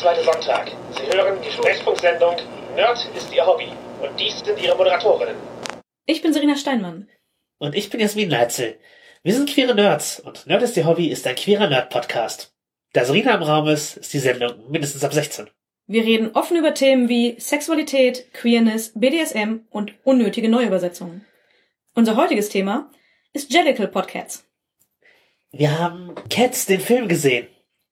zweite Sonntag. Sie hören die Sprechfunksendung Nerd ist Ihr Hobby. Und dies sind Ihre Moderatorinnen. Ich bin Serena Steinmann. Und ich bin Jasmin Leitzel. Wir sind queere Nerds und Nerd ist Ihr Hobby ist ein queerer Nerd-Podcast. Da Serena im Raum ist, ist die Sendung mindestens ab 16. Wir reden offen über Themen wie Sexualität, Queerness, BDSM und unnötige Neuübersetzungen. Unser heutiges Thema ist Jellicle Podcasts. Wir haben Cats den Film gesehen.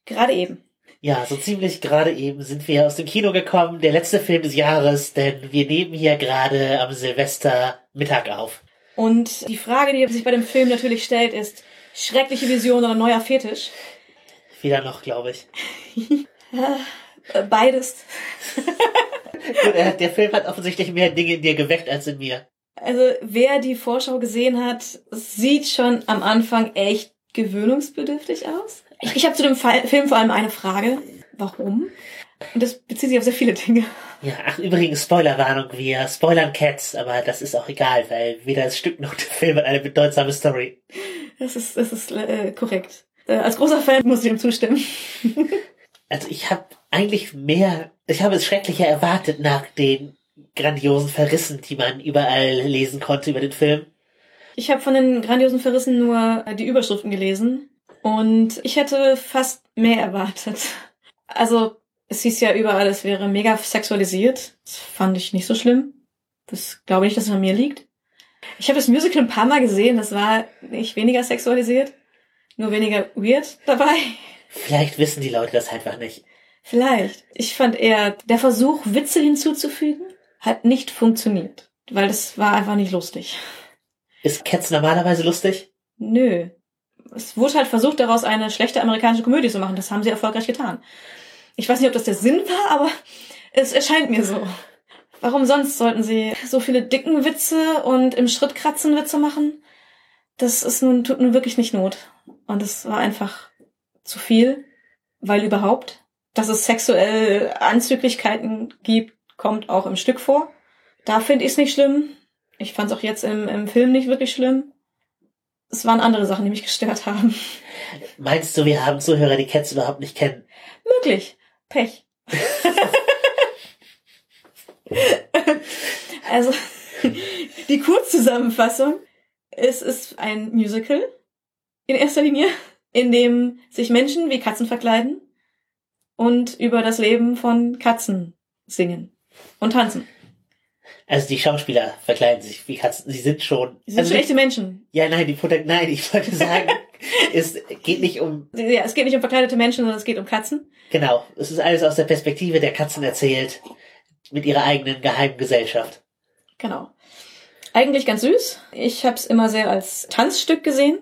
Gerade eben. Ja, so ziemlich gerade eben sind wir aus dem Kino gekommen, der letzte Film des Jahres, denn wir nehmen hier gerade am Silvester Mittag auf. Und die Frage, die sich bei dem Film natürlich stellt, ist schreckliche Vision oder neuer Fetisch? Wieder noch, glaube ich. Äh, Beides. Gut, äh, der Film hat offensichtlich mehr Dinge in dir geweckt als in mir. Also wer die Vorschau gesehen hat, sieht schon am Anfang echt gewöhnungsbedürftig aus. Ich, habe zu dem Fall, Film vor allem eine Frage. Warum? Und das bezieht sich auf sehr viele Dinge. Ja, ach übrigens, Spoilerwarnung, wir spoilern Cats, aber das ist auch egal, weil weder das Stück noch der Film hat eine bedeutsame Story. Das ist, das ist äh, korrekt. Äh, als großer Fan muss ich ihm zustimmen. Also ich habe eigentlich mehr, ich habe es schrecklicher erwartet nach den grandiosen Verrissen, die man überall lesen konnte über den Film. Ich habe von den grandiosen Verrissen nur äh, die Überschriften gelesen und ich hätte fast mehr erwartet. Also es hieß ja überall, es wäre mega sexualisiert. Das fand ich nicht so schlimm. Das glaube ich nicht, dass es an mir liegt. Ich habe das Musical ein paar Mal gesehen, das war nicht weniger sexualisiert, nur weniger weird dabei. Vielleicht wissen die Leute das einfach nicht. Vielleicht. Ich fand eher, der Versuch, Witze hinzuzufügen, hat nicht funktioniert. Weil das war einfach nicht lustig. Ist Cats normalerweise lustig? Nö. Es wurde halt versucht, daraus eine schlechte amerikanische Komödie zu machen. Das haben sie erfolgreich getan. Ich weiß nicht, ob das der Sinn war, aber es erscheint mir so. Warum sonst sollten sie so viele dicken Witze und im Schritt kratzen Witze machen? Das ist nun, tut nun wirklich nicht Not. Und es war einfach zu viel, weil überhaupt, dass es sexuell Anzüglichkeiten gibt, kommt auch im Stück vor. Da finde ich es nicht schlimm. Ich fand es auch jetzt im, im Film nicht wirklich schlimm. Es waren andere Sachen, die mich gestört haben. Meinst du, wir haben Zuhörer, die Cats überhaupt nicht kennen? Möglich. Pech. also, die Kurzzusammenfassung. Es ist ein Musical in erster Linie, in dem sich Menschen wie Katzen verkleiden und über das Leben von Katzen singen und tanzen. Also die Schauspieler verkleiden sich wie Katzen. Sie sind schon. Sie sind also schon echte Menschen. Ja, nein, die Protagonisten. Nein, ich wollte sagen, es geht nicht um. Ja, es geht nicht um verkleidete Menschen, sondern es geht um Katzen. Genau. Es ist alles aus der Perspektive der Katzen erzählt. Mit ihrer eigenen geheimen Gesellschaft. Genau. Eigentlich ganz süß. Ich habe es immer sehr als Tanzstück gesehen.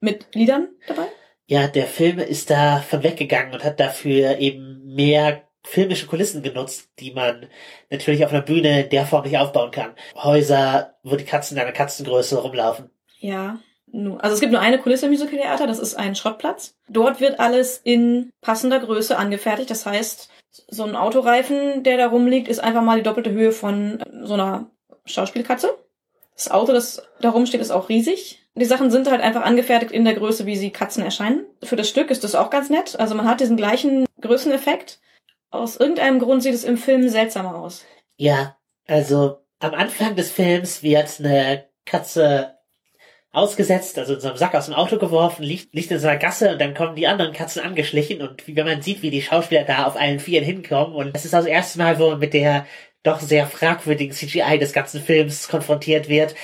Mit Liedern dabei. Ja, der Film ist da von weggegangen und hat dafür eben mehr filmische Kulissen genutzt, die man natürlich auf einer Bühne in der Form nicht aufbauen kann. Häuser, wo die Katzen in einer Katzengröße rumlaufen. Ja. Also es gibt nur eine Kulisse im Musical-Theater, das ist ein Schrottplatz. Dort wird alles in passender Größe angefertigt. Das heißt, so ein Autoreifen, der da rumliegt, ist einfach mal die doppelte Höhe von äh, so einer Schauspielkatze. Das Auto, das da rumsteht, ist auch riesig. Die Sachen sind halt einfach angefertigt in der Größe, wie sie Katzen erscheinen. Für das Stück ist das auch ganz nett. Also man hat diesen gleichen Größeneffekt. Aus irgendeinem Grund sieht es im Film seltsamer aus. Ja, also am Anfang des Films wird eine Katze ausgesetzt, also in so einem Sack aus dem Auto geworfen, liegt, liegt in so einer Gasse und dann kommen die anderen Katzen angeschlichen und wie wenn man sieht, wie die Schauspieler da auf allen Vieren hinkommen und das ist das erste Mal, wo man mit der doch sehr fragwürdigen CGI des ganzen Films konfrontiert wird,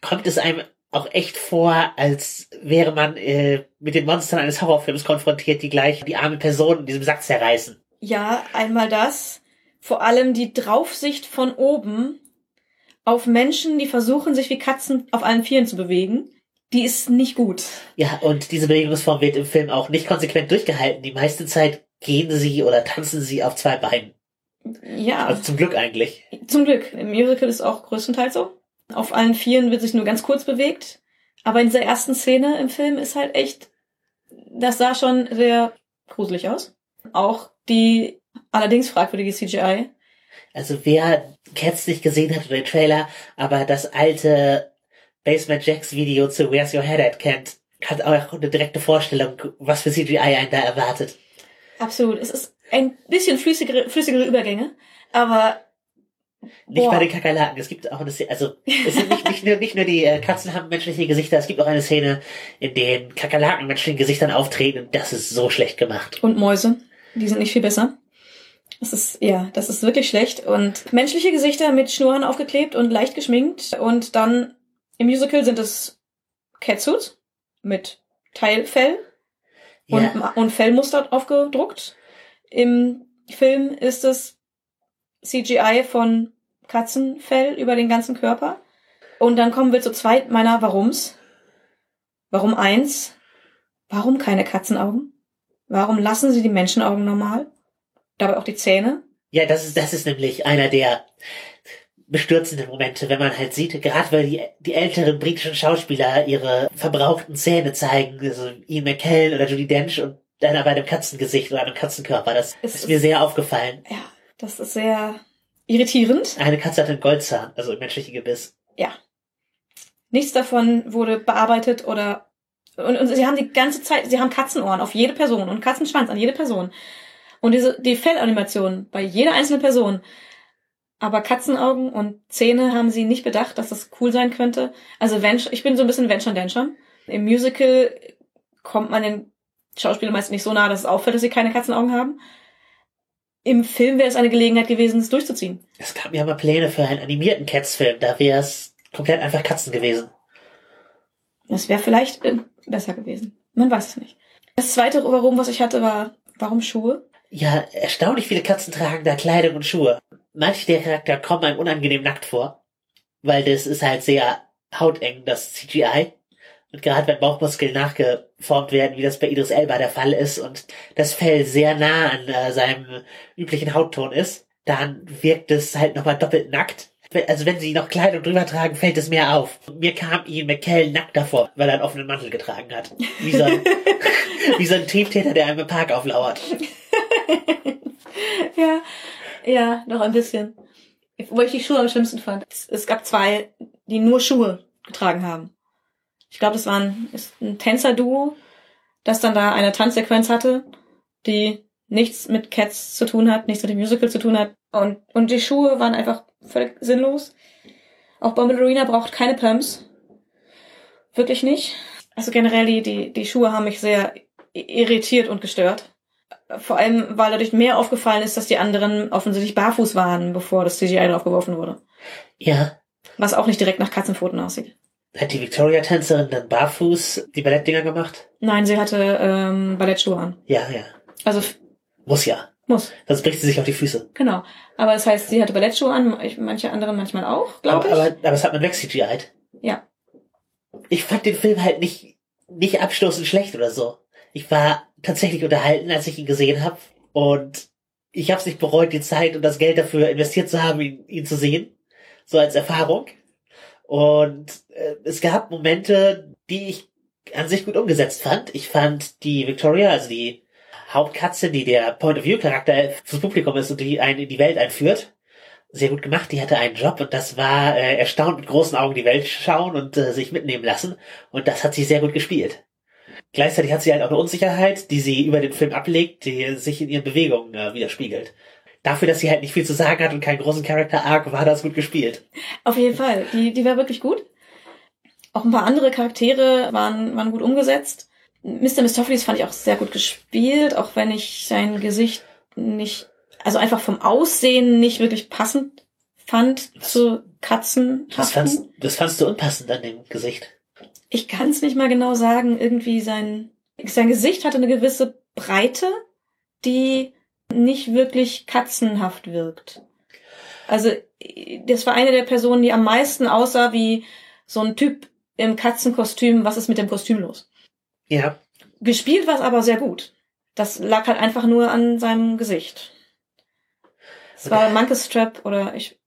kommt es einem auch echt vor, als wäre man äh, mit den Monstern eines Horrorfilms konfrontiert, die gleich die arme Person in diesem Sack zerreißen. Ja, einmal das. Vor allem die Draufsicht von oben auf Menschen, die versuchen, sich wie Katzen auf allen Vieren zu bewegen, die ist nicht gut. Ja, und diese Bewegungsform wird im Film auch nicht konsequent durchgehalten. Die meiste Zeit gehen sie oder tanzen sie auf zwei Beinen. Ja, Also zum Glück eigentlich. zum Glück. Im Musical ist auch größtenteils so. Auf allen Vieren wird sich nur ganz kurz bewegt. Aber in dieser ersten Szene im Film ist halt echt, das sah schon sehr gruselig aus. Auch die allerdings fragwürdige CGI. Also wer Cats nicht gesehen hat oder den Trailer, aber das alte Basement Jacks Video zu Where's Your Head At kennt, hat auch eine direkte Vorstellung, was für CGI einen da erwartet. Absolut. Es ist ein bisschen flüssigere, flüssigere Übergänge, aber Nicht Boah. bei den Kakerlaken. Es gibt auch eine Szene, also es sind nicht, nicht, nur, nicht nur die äh, Katzen haben menschliche Gesichter, es gibt auch eine Szene, in denen Kakerlaken menschlichen Gesichtern auftreten und das ist so schlecht gemacht. und Mäuse, die sind nicht viel besser. Das ist, ja, das ist wirklich schlecht. Und menschliche Gesichter mit Schnurren aufgeklebt und leicht geschminkt. Und dann im Musical sind es Catsuits mit Teilfell und, und Fellmuster aufgedruckt. Im Film ist es CGI von Katzenfell über den ganzen Körper. Und dann kommen wir zu zwei meiner Warums. Warum eins? Warum keine Katzenaugen? Warum lassen sie die Menschenaugen normal? Dabei auch die Zähne? ja, das ist, das ist nämlich einer der bestürzenden Momente, wenn man halt sieht, gerade weil die, die älteren britischen Schauspieler ihre verbrauchten Zähne zeigen, also Ian McKellen oder Judy Dench und einer bei einem Katzengesicht oder einem Katzenkörper. Das Es ist mir sehr aufgefallen. Ja, das ist sehr irritierend. Eine Katze hat einen Goldzahn, also ein menschlichen Gebiss. Ja. Nichts davon wurde bearbeitet oder und, und sie haben die ganze Zeit, sie haben Katzenohren auf jede Person und Katzenschwanz an jede Person. Und diese die Fellanimation bei jeder einzelnen Person. Aber Katzenaugen und Zähne haben sie nicht bedacht, dass das cool sein könnte. Also wenn ich bin so ein bisschen Venture Dencher. Im Musical kommt man den Schauspielern meist nicht so nah, dass es auffällt, dass sie keine Katzenaugen haben. Im Film wäre es eine Gelegenheit gewesen, es durchzuziehen. Es gab ja mal Pläne für einen animierten Cats-Film, da wäre es komplett einfach Katzen gewesen. Das wäre vielleicht äh, besser gewesen. Man weiß es nicht. Das zweite Warum, was ich hatte, war, warum Schuhe? Ja, erstaunlich viele Katzen tragen da Kleidung und Schuhe. Manche der Charakter kommen einem unangenehm nackt vor, weil das ist halt sehr hauteng, das CGI. Und gerade wenn Bauchmuskeln nachgeformt werden, wie das bei Idris Elba der Fall ist und das Fell sehr nah an äh, seinem üblichen Hautton ist, dann wirkt es halt nochmal doppelt nackt. Also wenn sie noch Kleidung drüber tragen, fällt es mehr auf. Mir kam Ian McKellen nackt davor, weil er einen offenen Mantel getragen hat. Wie so ein, wie so ein Triebtäter, der einem im Park auflauert. ja, ja, noch ein bisschen. Wo ich die Schuhe am schlimmsten fand. Es, es gab zwei, die nur Schuhe getragen haben. Ich glaube, das waren ist ein Tänzer-Duo, das dann da eine Tanzsequenz hatte, die nichts mit Cats zu tun hat, nichts mit dem Musical zu tun hat. Und, und die Schuhe waren einfach völlig sinnlos. Auch Bombalurina braucht keine Pumps. Wirklich nicht. Also generell, die, die, die Schuhe haben mich sehr irritiert und gestört. Vor allem, weil dadurch mehr aufgefallen ist, dass die anderen offensichtlich barfuß waren, bevor das CGI draufgeworfen wurde. Ja, Was auch nicht direkt nach Katzenpfoten aussieht. Hat die Victoria-Tänzerin dann barfuß die Ballettdinger gemacht? Nein, sie hatte ähm, Ballettschuhe an. Ja, ja. Also Muss ja. muss, Sonst bricht sie sich auf die Füße. genau. Aber das heißt, sie hatte Ballettschuhe an, manche anderen manchmal auch, glaube ich. Aber, aber, das hat man weg CGI'd. ja. Ich fand den Film halt nicht, nicht abstoßend schlecht oder so. Ich war tatsächlich unterhalten, als ich ihn gesehen habe. Und ich habe es nicht bereut, die Zeit und das Geld dafür investiert zu haben, ihn, ihn zu sehen. So als Erfahrung. Und äh, es gab Momente, die ich an sich gut umgesetzt fand. Ich fand die Victoria, also die Hauptkatze, die der Point-of-View-Charakter fürs Publikum ist und die einen in die Welt einführt, sehr gut gemacht. Die hatte einen Job und das war äh, erstaunt mit großen Augen die Welt schauen und äh, sich mitnehmen lassen. Und das hat sie sehr gut gespielt. Gleichzeitig hat sie halt auch eine Unsicherheit, die sie über den Film ablegt, die sich in ihren Bewegungen äh, widerspiegelt. Dafür, dass sie halt nicht viel zu sagen hat und keinen großen Character Arc, war das gut gespielt. Auf jeden Fall. Die, die war wirklich gut. Auch ein paar andere Charaktere waren, waren gut umgesetzt. Mr. Mistopheles fand ich auch sehr gut gespielt, auch wenn ich sein Gesicht nicht, also einfach vom Aussehen nicht wirklich passend fand zu Katzen. Das fandst, das fandst du unpassend an dem Gesicht. Ich kann es nicht mal genau sagen. Irgendwie sein, sein Gesicht hatte eine gewisse Breite, die nicht wirklich katzenhaft wirkt. Also, das war eine der Personen, die am meisten aussah wie so ein Typ im Katzenkostüm. Was ist mit dem Kostüm los? Ja, Gespielt war es aber sehr gut. Das lag halt einfach nur an seinem Gesicht. Es war. Monkey Strap oder ich,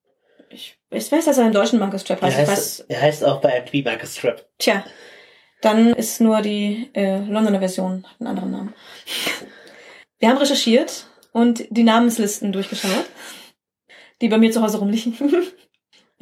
ich, ich weiß, dass er im deutschen Monkey Strap er heißt. Weiß, heißt, er heißt auch bei MTV Marcus Strap. Tja, dann ist nur die äh, Londoner Version, hat einen anderen Namen. Wir haben recherchiert und die Namenslisten durchgeschaut, die bei mir zu Hause rumliegen.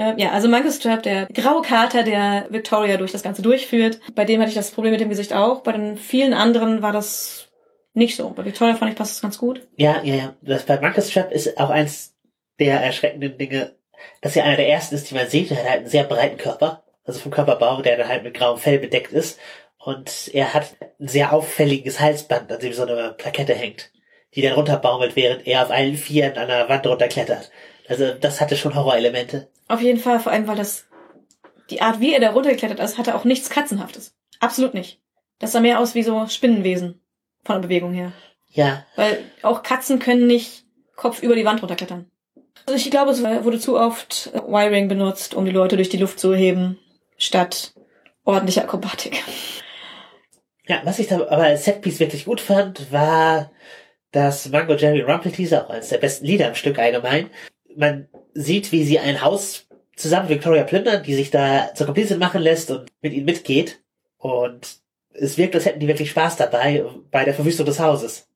äh, ja, also Michael Strap, der graue Kater, der Victoria durch das Ganze durchführt. Bei dem hatte ich das Problem mit dem Gesicht auch. Bei den vielen anderen war das nicht so. Bei Victoria fand ich passt das ganz gut. Ja, ja, ja. Das bei Marcus Trap ist auch eins der erschreckenden Dinge, dass er einer der ersten ist, die man sieht. Er hat halt einen sehr breiten Körper, also vom Körperbau, der dann halt mit grauem Fell bedeckt ist. Und er hat ein sehr auffälliges Halsband, an dem so eine Plakette hängt, die dann runterbaumelt, während er auf allen Vieren an der Wand runterklettert. Also das hatte schon Horrorelemente. Auf jeden Fall, vor allem, weil das, die Art, wie er da runtergeklettert ist, hatte auch nichts Katzenhaftes. Absolut nicht. Das sah mehr aus wie so Spinnenwesen. Von der Bewegung her. Ja, Weil auch Katzen können nicht Kopf über die Wand runterklettern. Also ich glaube, es wurde zu oft äh, Wiring benutzt, um die Leute durch die Luft zu heben, statt ordentlicher Akrobatik. Ja, was ich da aber als Setpiece wirklich gut fand, war das Mango Jerry Rumpel Teaser, auch eines der besten Lieder im Stück allgemein. Man sieht, wie sie ein Haus zusammen mit Victoria plündern, die sich da zur Komplizin machen lässt und mit ihnen mitgeht. Und es wirkt, als hätten die wirklich Spaß dabei, bei der Verwüstung des Hauses.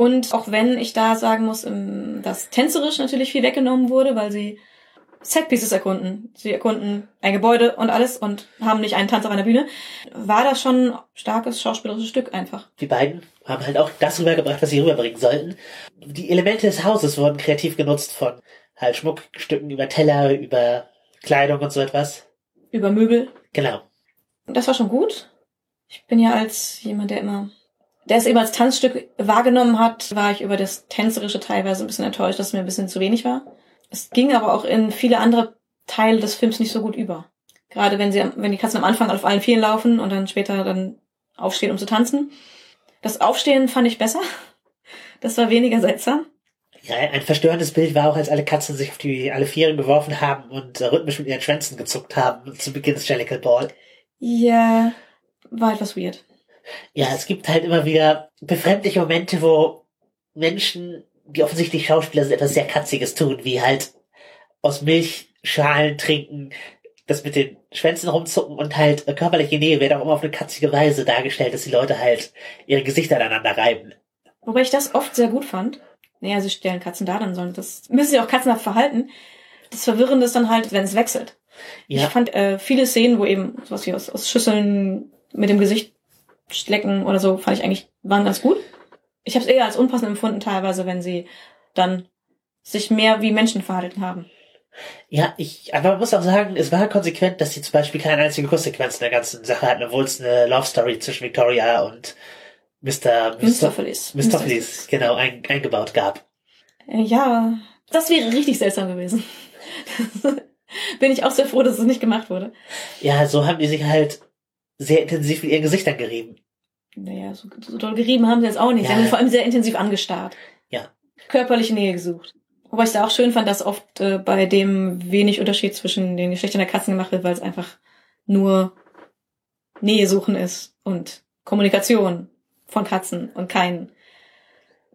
Und auch wenn ich da sagen muss, ähm, dass tänzerisch natürlich viel weggenommen wurde, weil sie Setpieces erkunden. Sie erkunden ein Gebäude und alles und haben nicht einen Tanz auf einer Bühne, war das schon ein starkes schauspielerisches Stück einfach. Die beiden haben halt auch das rübergebracht, was sie rüberbringen sollten. Die Elemente des Hauses wurden kreativ genutzt von halt Schmuckstücken über Teller, über Kleidung und so etwas. Über Möbel. Genau. Und das war schon gut. Ich bin ja als jemand, der immer, der es eben als Tanzstück wahrgenommen hat, war ich über das Tänzerische teilweise ein bisschen enttäuscht, dass es mir ein bisschen zu wenig war. Es ging aber auch in viele andere Teile des Films nicht so gut über. Gerade wenn sie, wenn die Katzen am Anfang auf allen Vieren laufen und dann später dann aufstehen, um zu tanzen. Das Aufstehen fand ich besser. Das war weniger seltsam. Ja, ein verstörendes Bild war auch, als alle Katzen sich auf die alle Vieren geworfen haben und äh, rhythmisch mit ihren Schwänzen gezuckt haben zu Beginn des Jellicle Ball. Ja, war etwas weird. Ja, es gibt halt immer wieder befremdliche Momente, wo Menschen, die offensichtlich Schauspieler sind, etwas sehr Katziges tun, wie halt aus Milchschalen trinken, das mit den Schwänzen rumzucken und halt äh, körperliche Nähe wird auch immer auf eine katzige Weise dargestellt, dass die Leute halt ihre Gesichter aneinander reiben. Wobei ich das oft sehr gut fand. Naja, sie stellen Katzen da, dann sollen das, müssen sie auch katzenhaft verhalten. Das Verwirrende ist dann halt, wenn es wechselt. Ich Ja, fand äh, viele Szenen, wo eben sowas wie aus, aus Schüsseln mit dem Gesicht schlecken oder so, fand ich eigentlich, waren ganz gut. Ich habe es eher als unpassend empfunden teilweise, wenn sie dann sich mehr wie Menschen verhalten haben. ja, ich, aber man muss auch sagen, es war konsequent, dass sie zum Beispiel keine einzige Kusssequenz in der ganzen Sache hatten, obwohl es eine Love Story zwischen Victoria und Mr. Mr. Mistopheles. Mistopheles, genau, ein, eingebaut gab. Äh, Ja, das wäre richtig seltsam gewesen. Bin ich auch sehr froh, dass es nicht gemacht wurde. Ja, so haben die sich halt sehr intensiv mit ihren Gesichtern gerieben. Naja, so, so doll gerieben haben sie jetzt auch nicht. Sie Ja. haben vor allem sehr intensiv angestarrt. Ja. Körperliche Nähe gesucht. Wobei ich da auch schön fand, dass oft äh, bei dem wenig Unterschied zwischen den Geschlechtern der Katzen gemacht wird, weil es einfach nur Nähe suchen ist und Kommunikation von Katzen und kein.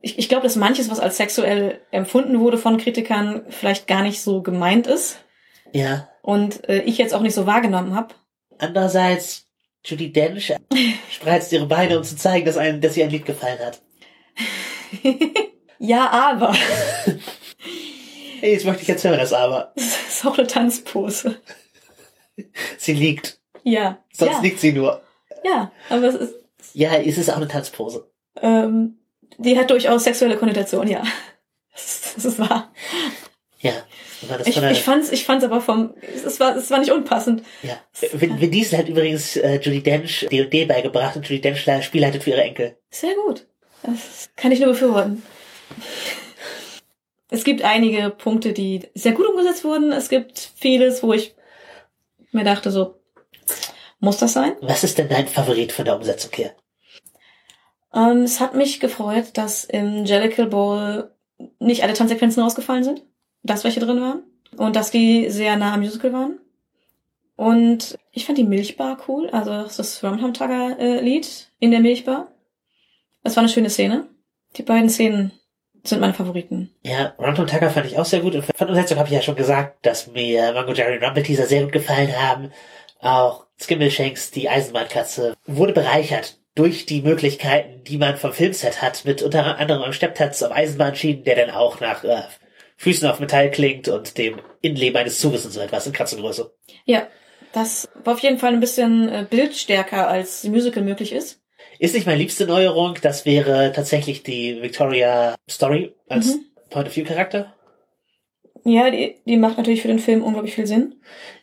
Ich, ich glaube, dass manches, was als sexuell empfunden wurde von Kritikern, vielleicht gar nicht so gemeint ist Ja. und äh, ich jetzt auch nicht so wahrgenommen habe. Andererseits, Judy Dench spreizt ihre Beine, um zu zeigen, dass, ein, dass ihr ein Lied gefallen hat. ja, aber. Hey, jetzt möchte ich jetzt hören, das aber. Das ist auch eine Tanzpose. Sie liegt. Ja. Sonst ja. liegt sie nur. Ja, aber es ist, Ja, es ist auch eine Tanzpose. ähm, die hat durchaus sexuelle Konnotation, ja. Das ist, das ist wahr. Aber das Ich, ich fand's, ich fand's aber vom, es war, es war nicht unpassend. ja. Vin Diesel hat übrigens äh, Judy Dench D&D beigebracht und Judy Dench spielleitet für ihre Enkel. Sehr gut. Das kann ich nur befürworten. Es gibt einige Punkte, die sehr gut umgesetzt wurden. Es gibt vieles, wo ich mir dachte so, muss das sein? Was ist denn dein Favorit von der Umsetzung her? Ähm, es hat mich gefreut, dass im Jellicle Bowl nicht alle Tanzsequenzen rausgefallen sind. Dass welche drin waren. Und dass die sehr nah am Musical waren. Und ich fand die Milchbar cool. Also das Rumham Tugger Lied in der Milchbar. Das war eine schöne Szene. Die beiden Szenen sind meine Favoriten. Ja, Rundum Tucker fand ich auch sehr gut. Und von Umsetzung habe ich ja schon gesagt, dass mir Mango Jerry und Rumble Teaser sehr gut gefallen haben. Auch Skimbleshanks, die Eisenbahnkatze, wurde bereichert durch die Möglichkeiten, die man vom Filmset hat, mit unter anderem einem Stepptanz auf Eisenbahnschienen, der dann auch nach äh, Füßen auf Metall klingt und dem Innenleben eines Zuges und so etwas in Katzengröße. Ja, das war auf jeden Fall ein bisschen äh, bildstärker als Musical möglich ist. Ist nicht meine liebste Neuerung, das wäre tatsächlich die Victoria Story als Mhm. Point-of-View-Charakter. Ja, die, die macht natürlich für den Film unglaublich viel Sinn.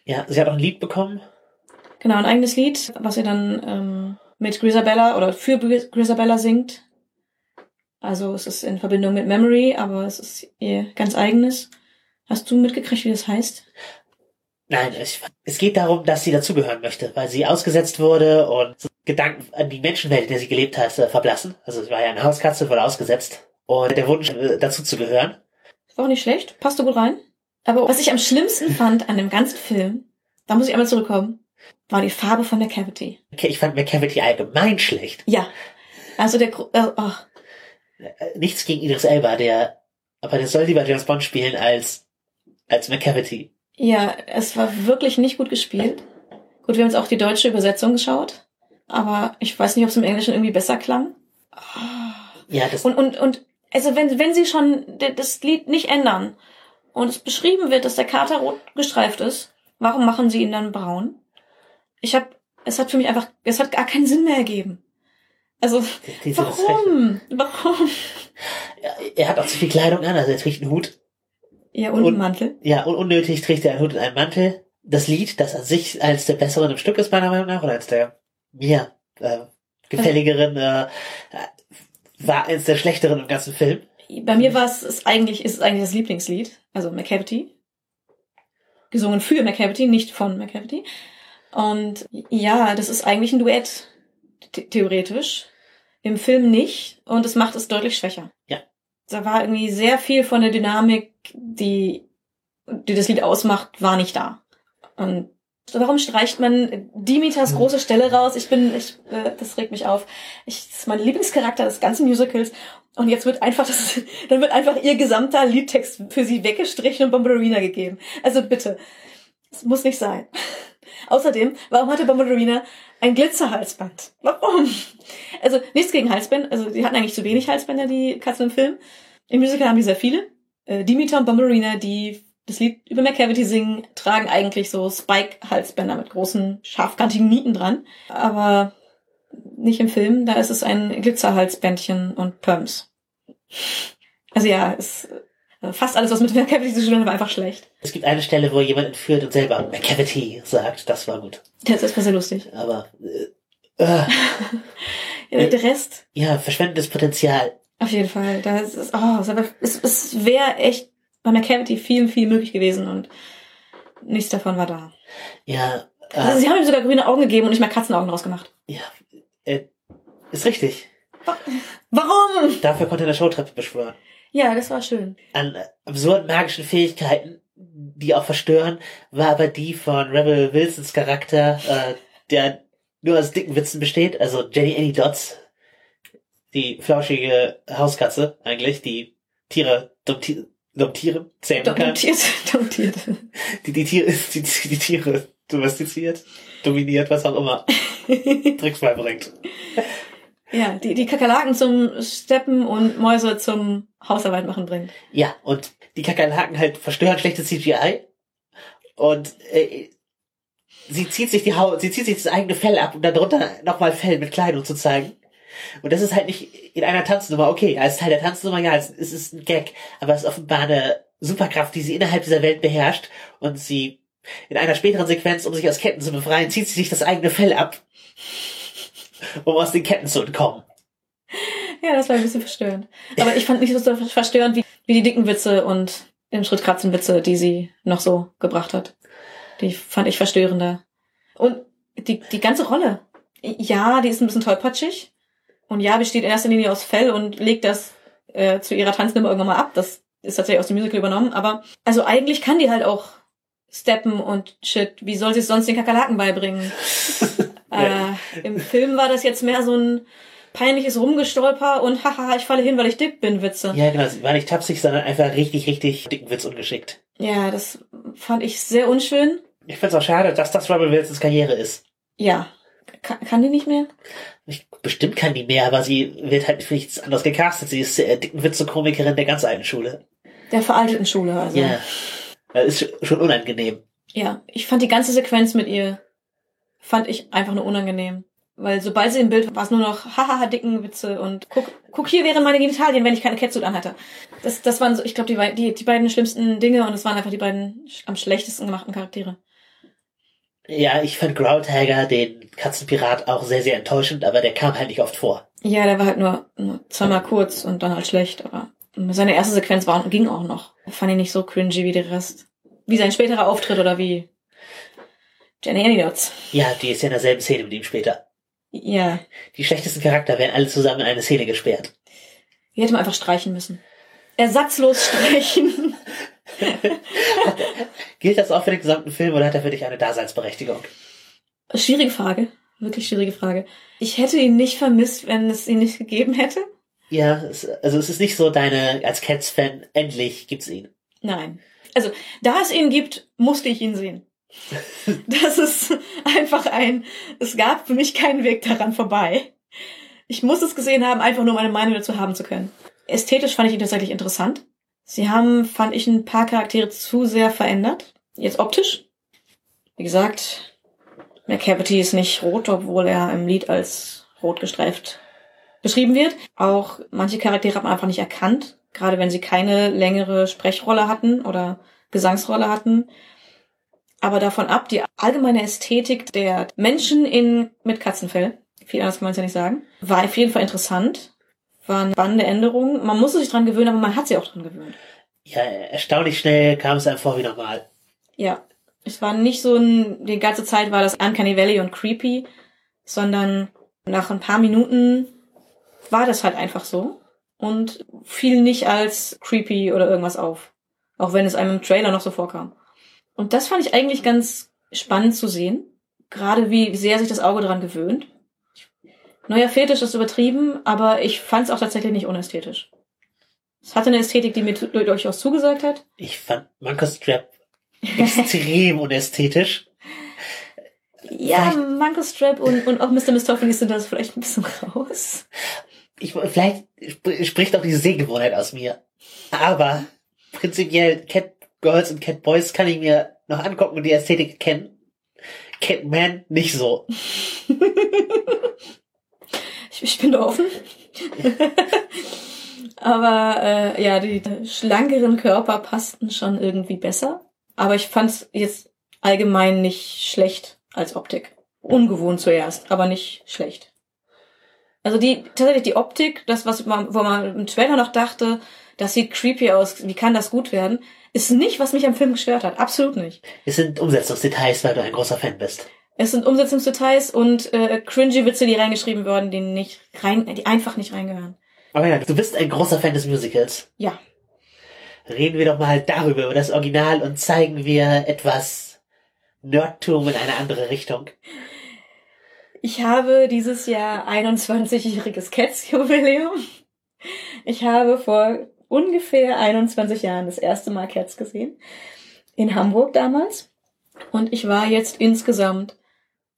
Ja, sie hat auch ein Lied bekommen. Genau, ein eigenes Lied, was sie dann ähm, mit Grisabella oder für Gris- Grisabella singt. Also es ist in Verbindung mit Memory, aber es ist ihr ganz eigenes. Hast du mitgekriegt, wie das heißt? Nein, es, es geht darum, dass sie dazugehören möchte, weil sie ausgesetzt wurde und Gedanken an die Menschenwelt, in der sie gelebt hat, äh, verblassen. Also sie war ja eine Hauskatze, wurde ausgesetzt. Und der Wunsch, äh, dazu zu gehören. War auch nicht schlecht, passte gut rein. Aber was ich am schlimmsten fand an dem ganzen Film, da muss ich einmal zurückkommen, war die Farbe von der Cavity. Okay, ich fand McCavity allgemein schlecht. Ja. Also der, äh, oh, Nichts gegen Idris Elba, der, aber der soll lieber James Bond spielen als, als McCavity. Ja, es war wirklich nicht gut gespielt. Gut, wir haben jetzt auch die deutsche Übersetzung geschaut, aber ich weiß nicht, ob es im Englischen irgendwie besser klang. Ja, das, Und, und, und, also wenn, wenn sie schon das Lied nicht ändern und es beschrieben wird, dass der Kater rot gestreift ist, warum machen sie ihn dann braun? Ich hab, es hat für mich einfach, es hat gar keinen Sinn mehr ergeben. Also, diese warum? Warum? Er hat auch zu viel Kleidung an, also er trägt einen Hut. Ja, und, Und- ein Mantel. Ja, un unnötig trägt er einen Hut und einen Mantel. Das Lied, das an sich als der besseren im Stück ist, meiner Meinung nach, oder als der mir äh, gefälligeren, äh, war eins der schlechteren im ganzen Film. Bei mir war es, ist eigentlich, ist es eigentlich das Lieblingslied, also McCavity. Gesungen für McCavity, nicht von McCavity. Und ja, das ist eigentlich ein Duett, the- theoretisch. Im Film nicht. Und es macht es deutlich schwächer. Ja. Da war irgendwie sehr viel von der Dynamik, die, die das Lied ausmacht, war nicht da. Und warum streicht man Dimitras Hm. große Stelle raus? Ich bin, ich, äh, das regt mich auf. Ich, das ist mein Lieblingscharakter des ganzen Musicals. Und jetzt wird einfach das, dann wird einfach ihr gesamter Liedtext für sie weggestrichen und Bombalurina gegeben. Also bitte. Das muss nicht sein. Außerdem, warum hatte Bombalurina ein Glitzerhalsband? Warum? Also nichts gegen Halsbänder. Also die hatten eigentlich zu wenig Halsbänder, die Katzen im Film. Im Musical haben die sehr viele. Äh, Dimitar und Bombalurina, die das Lied über McCavity singen, tragen eigentlich so Spike-Halsbänder mit großen, scharfkantigen Nieten dran. Aber nicht im Film, da ist es ein Glitzerhalsbändchen und Perms. Also ja, es, äh, fast alles, was mit McCavity zu tun hat, war einfach schlecht. Es gibt eine Stelle, wo jemand entführt und selber McCavity sagt. Das war gut. Das ist sehr lustig. Aber äh, äh, Ja, der Rest, ja, verschwendendes Potenzial. auf jeden Fall. Da ist es, oh, es, es, wäre echt bei McCavity viel, viel möglich gewesen und nichts davon war da. Ja, äh, Also sie haben ihm sogar grüne Augen gegeben und nicht mal Katzenaugen rausgemacht. ja, äh, ist richtig. Warum? Dafür konnte er eine Showtreppe beschwören. Ja, das war schön. An absurden magischen Fähigkeiten, die auch verstören, war aber die von Rebel Wilsons Charakter, äh, der nur aus dicken Witzen besteht. Also Jenny Annie Dodds, die flauschige Hauskatze eigentlich, die Tiere dompti- domptieren, zähmen kann. Domptiert, domptiert. Die, die Tiere, die, die Tiere domestiziert, dominiert, was auch immer. Tricks beibringt. Ja, die, die Kakerlaken zum Steppen und Mäuse zum Hausarbeit machen bringt. Ja, und die Kakerlaken halt verstören schlechtes CGI. Und äh, sie zieht sich die Haut, sie zieht sich das eigene Fell ab, um darunter nochmal Fell mit Kleidung zu zeigen. Und das ist halt nicht in einer Tanznummer, okay, als Teil der Tanznummer, ja, es ist ein Gag, aber es ist offenbar eine Superkraft, die sie innerhalb dieser Welt beherrscht und sie in einer späteren Sequenz, um sich aus Ketten zu befreien, zieht sie sich das eigene Fell ab, um aus den Ketten zu entkommen. Ja, das war ein bisschen verstörend. Aber ich fand nicht so verstörend wie, wie die dicken Witze und im Schritt kratzen Witze, die sie noch so gebracht hat. Die fand ich verstörender. Und die, die ganze Rolle. Ja, die ist ein bisschen tollpatschig. Und ja, besteht in erster Linie aus Fell und legt das äh, zu ihrer Tanznummer irgendwann mal ab. Das ist tatsächlich aus dem Musical übernommen. Aber also eigentlich kann die halt auch steppen und shit. Wie soll sie es sonst den Kakerlaken beibringen? äh, Im Film war das jetzt mehr so ein peinliches Rumgestolper und haha, ich falle hin, weil ich dick bin, Witze. Ja, genau, sie war nicht tapsig, sondern einfach richtig, richtig dicken Witz ungeschickt. Ja, das fand ich sehr unschön. Ich find's auch schade, dass das Rebel Wilsons Karriere ist. Ja. Kann, kann die nicht mehr? Ich, bestimmt kann die mehr, aber sie wird halt für nichts anderes gecastet. Sie ist äh, dicken Witze-Komikerin der ganz alten Schule. Der veralteten Schule, also. Ja. Das ist sch- schon unangenehm. Ja, ich fand die ganze Sequenz mit ihr, fand ich einfach nur unangenehm. Weil sobald sie im Bild war, war es nur noch hahaha dicken Witze und guck, guck hier wären meine Genitalien, wenn ich keine Catsuit anhatte. Das, das waren so, ich glaube, die, die, die beiden schlimmsten Dinge und es waren einfach die beiden am schlechtesten gemachten Charaktere. Ja, ich fand Groundhagger, den Katzenpirat, auch sehr, sehr enttäuschend, aber der kam halt nicht oft vor. Ja, der war halt nur, nur zweimal kurz und dann halt schlecht, aber seine erste Sequenz war, ging auch noch. Fand ich nicht so cringy wie der Rest. Wie sein späterer Auftritt oder wie Jenny Anydots. Ja, die ist ja in derselben Szene mit ihm später. Ja, Die schlechtesten Charakter werden alle zusammen in eine Szene gesperrt. die hätte man einfach streichen müssen. Ersatzlos streichen. Gilt das auch für den gesamten Film oder hat er für dich eine Daseinsberechtigung? Schwierige Frage. Wirklich schwierige Frage. Ich hätte ihn nicht vermisst, wenn es ihn nicht gegeben hätte. Ja, es, also es ist nicht so deine, als Cats-Fan, endlich gibt's ihn. Nein. Also, da es ihn gibt, musste ich ihn sehen. Das ist einfach ein, es gab für mich keinen Weg daran vorbei. Ich muss es gesehen haben, einfach nur meine Meinung dazu haben zu können. Ästhetisch fand ich ihn tatsächlich interessant. Sie haben, fand ich, ein paar Charaktere zu sehr verändert. Jetzt optisch. Wie gesagt, McCavity ist nicht rot, obwohl er im Lied als rot gestreift beschrieben wird. Auch manche Charaktere hat man einfach nicht erkannt, gerade wenn sie keine längere Sprechrolle hatten oder Gesangsrolle hatten. Aber davon ab, die allgemeine Ästhetik der Menschen in, mit Katzenfell, viel anders kann man es ja nicht sagen, war auf jeden Fall interessant. Waren spannende Änderungen. Man musste sich dran gewöhnen, aber man hat sich auch dran gewöhnt. Ja, erstaunlich schnell kam es einem vor wie normal. Ja. Es war nicht so ein, die ganze Zeit war das Uncanny Valley und creepy, sondern nach ein paar Minuten war das halt einfach so und fiel nicht als creepy oder irgendwas auf. Auch wenn es einem im Trailer noch so vorkam. Und das fand ich eigentlich ganz spannend zu sehen. Gerade wie sehr sich das Auge daran gewöhnt. Neuer Fetisch ist übertrieben, aber ich fand es auch tatsächlich nicht unästhetisch. Es hatte eine Ästhetik, die mir durchaus zugesagt hat. Ich fand Marcus Strap extrem unästhetisch. Ja, Vielleicht- Manko Strap und, und auch Mr. Mistopheles sind das vielleicht ein bisschen raus. Ich, vielleicht sp- spricht auch diese Sehgewohnheit aus mir. Aber prinzipiell Cat Girls und Cat Boys kann ich mir noch angucken und die Ästhetik kennen. Catman nicht so. Ich, ich bin offen. Aber äh, ja, die schlankeren Körper passten schon irgendwie besser. Aber ich fand es jetzt allgemein nicht schlecht als Optik. Ungewohnt zuerst, aber nicht schlecht. Also die tatsächlich die Optik, das was man, wo man im Trailer noch dachte, das sieht creepy aus, wie kann das gut werden, ist nicht, was mich am Film gestört hat. Absolut nicht. Es sind Umsetzungsdetails, weil du ein großer Fan bist. Es sind Umsetzungsdetails und äh, cringy Witze, die reingeschrieben wurden, die nicht rein, die einfach nicht reingehören. Aber ja, du bist ein großer Fan des Musicals. Ja. Reden wir doch mal darüber, über das Original und zeigen wir etwas Nerdtum in eine andere Richtung. Ich habe dieses Jahr 21-jähriges Cats-Jubiläum. Ich habe vor ungefähr 21 Jahren das erste Mal Cats gesehen. In Hamburg damals. Und ich war jetzt insgesamt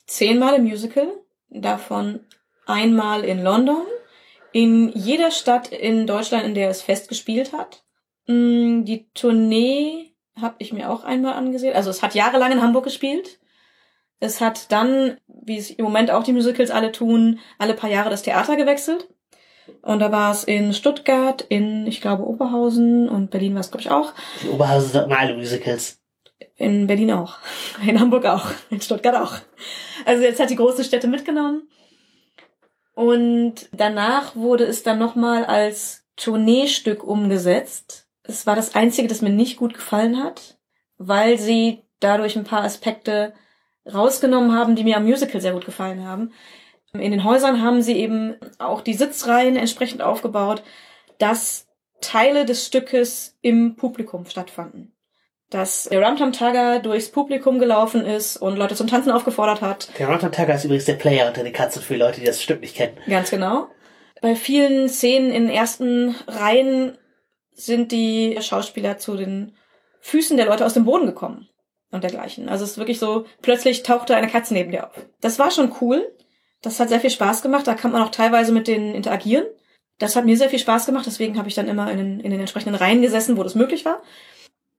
zehnmal im Musical. Davon einmal in London. In jeder Stadt in Deutschland, in der es festgespielt hat. Mm, Die Tournee habe ich mir auch einmal angesehen. Also es hat jahrelang in Hamburg gespielt. Es hat dann, wie es im Moment auch die Musicals alle tun, alle paar Jahre das Theater gewechselt. Und da war es in Stuttgart, in, ich glaube, Oberhausen und Berlin war es, glaube ich, auch. Die Oberhausen sind immer alle Musicals. In Berlin auch. In Hamburg auch. In Stuttgart auch. Also jetzt hat die großen Städte mitgenommen. Und danach wurde es dann nochmal als Tourneestück umgesetzt. Es war das einzige, das mir nicht gut gefallen hat, weil sie dadurch ein paar Aspekte rausgenommen haben, die mir am Musical sehr gut gefallen haben. In den Häusern haben sie eben auch die Sitzreihen entsprechend aufgebaut, dass Teile des Stückes im Publikum stattfanden. Dass der Ramtam Taga durchs Publikum gelaufen ist und Leute zum Tanzen aufgefordert hat. Der Rotten Tiger ist übrigens der Player unter den Katzen für die Leute, die das Stück nicht kennen. Ganz genau. Bei vielen Szenen in den ersten Reihen sind die Schauspieler zu den Füßen der Leute aus dem Boden gekommen und dergleichen. Also es ist wirklich so, plötzlich tauchte eine Katze neben dir auf. Das war schon cool. Das hat sehr viel Spaß gemacht. Da kann man auch teilweise mit denen interagieren. Das hat mir sehr viel Spaß gemacht. Deswegen habe ich dann immer in den, in den entsprechenden Reihen gesessen, wo das möglich war.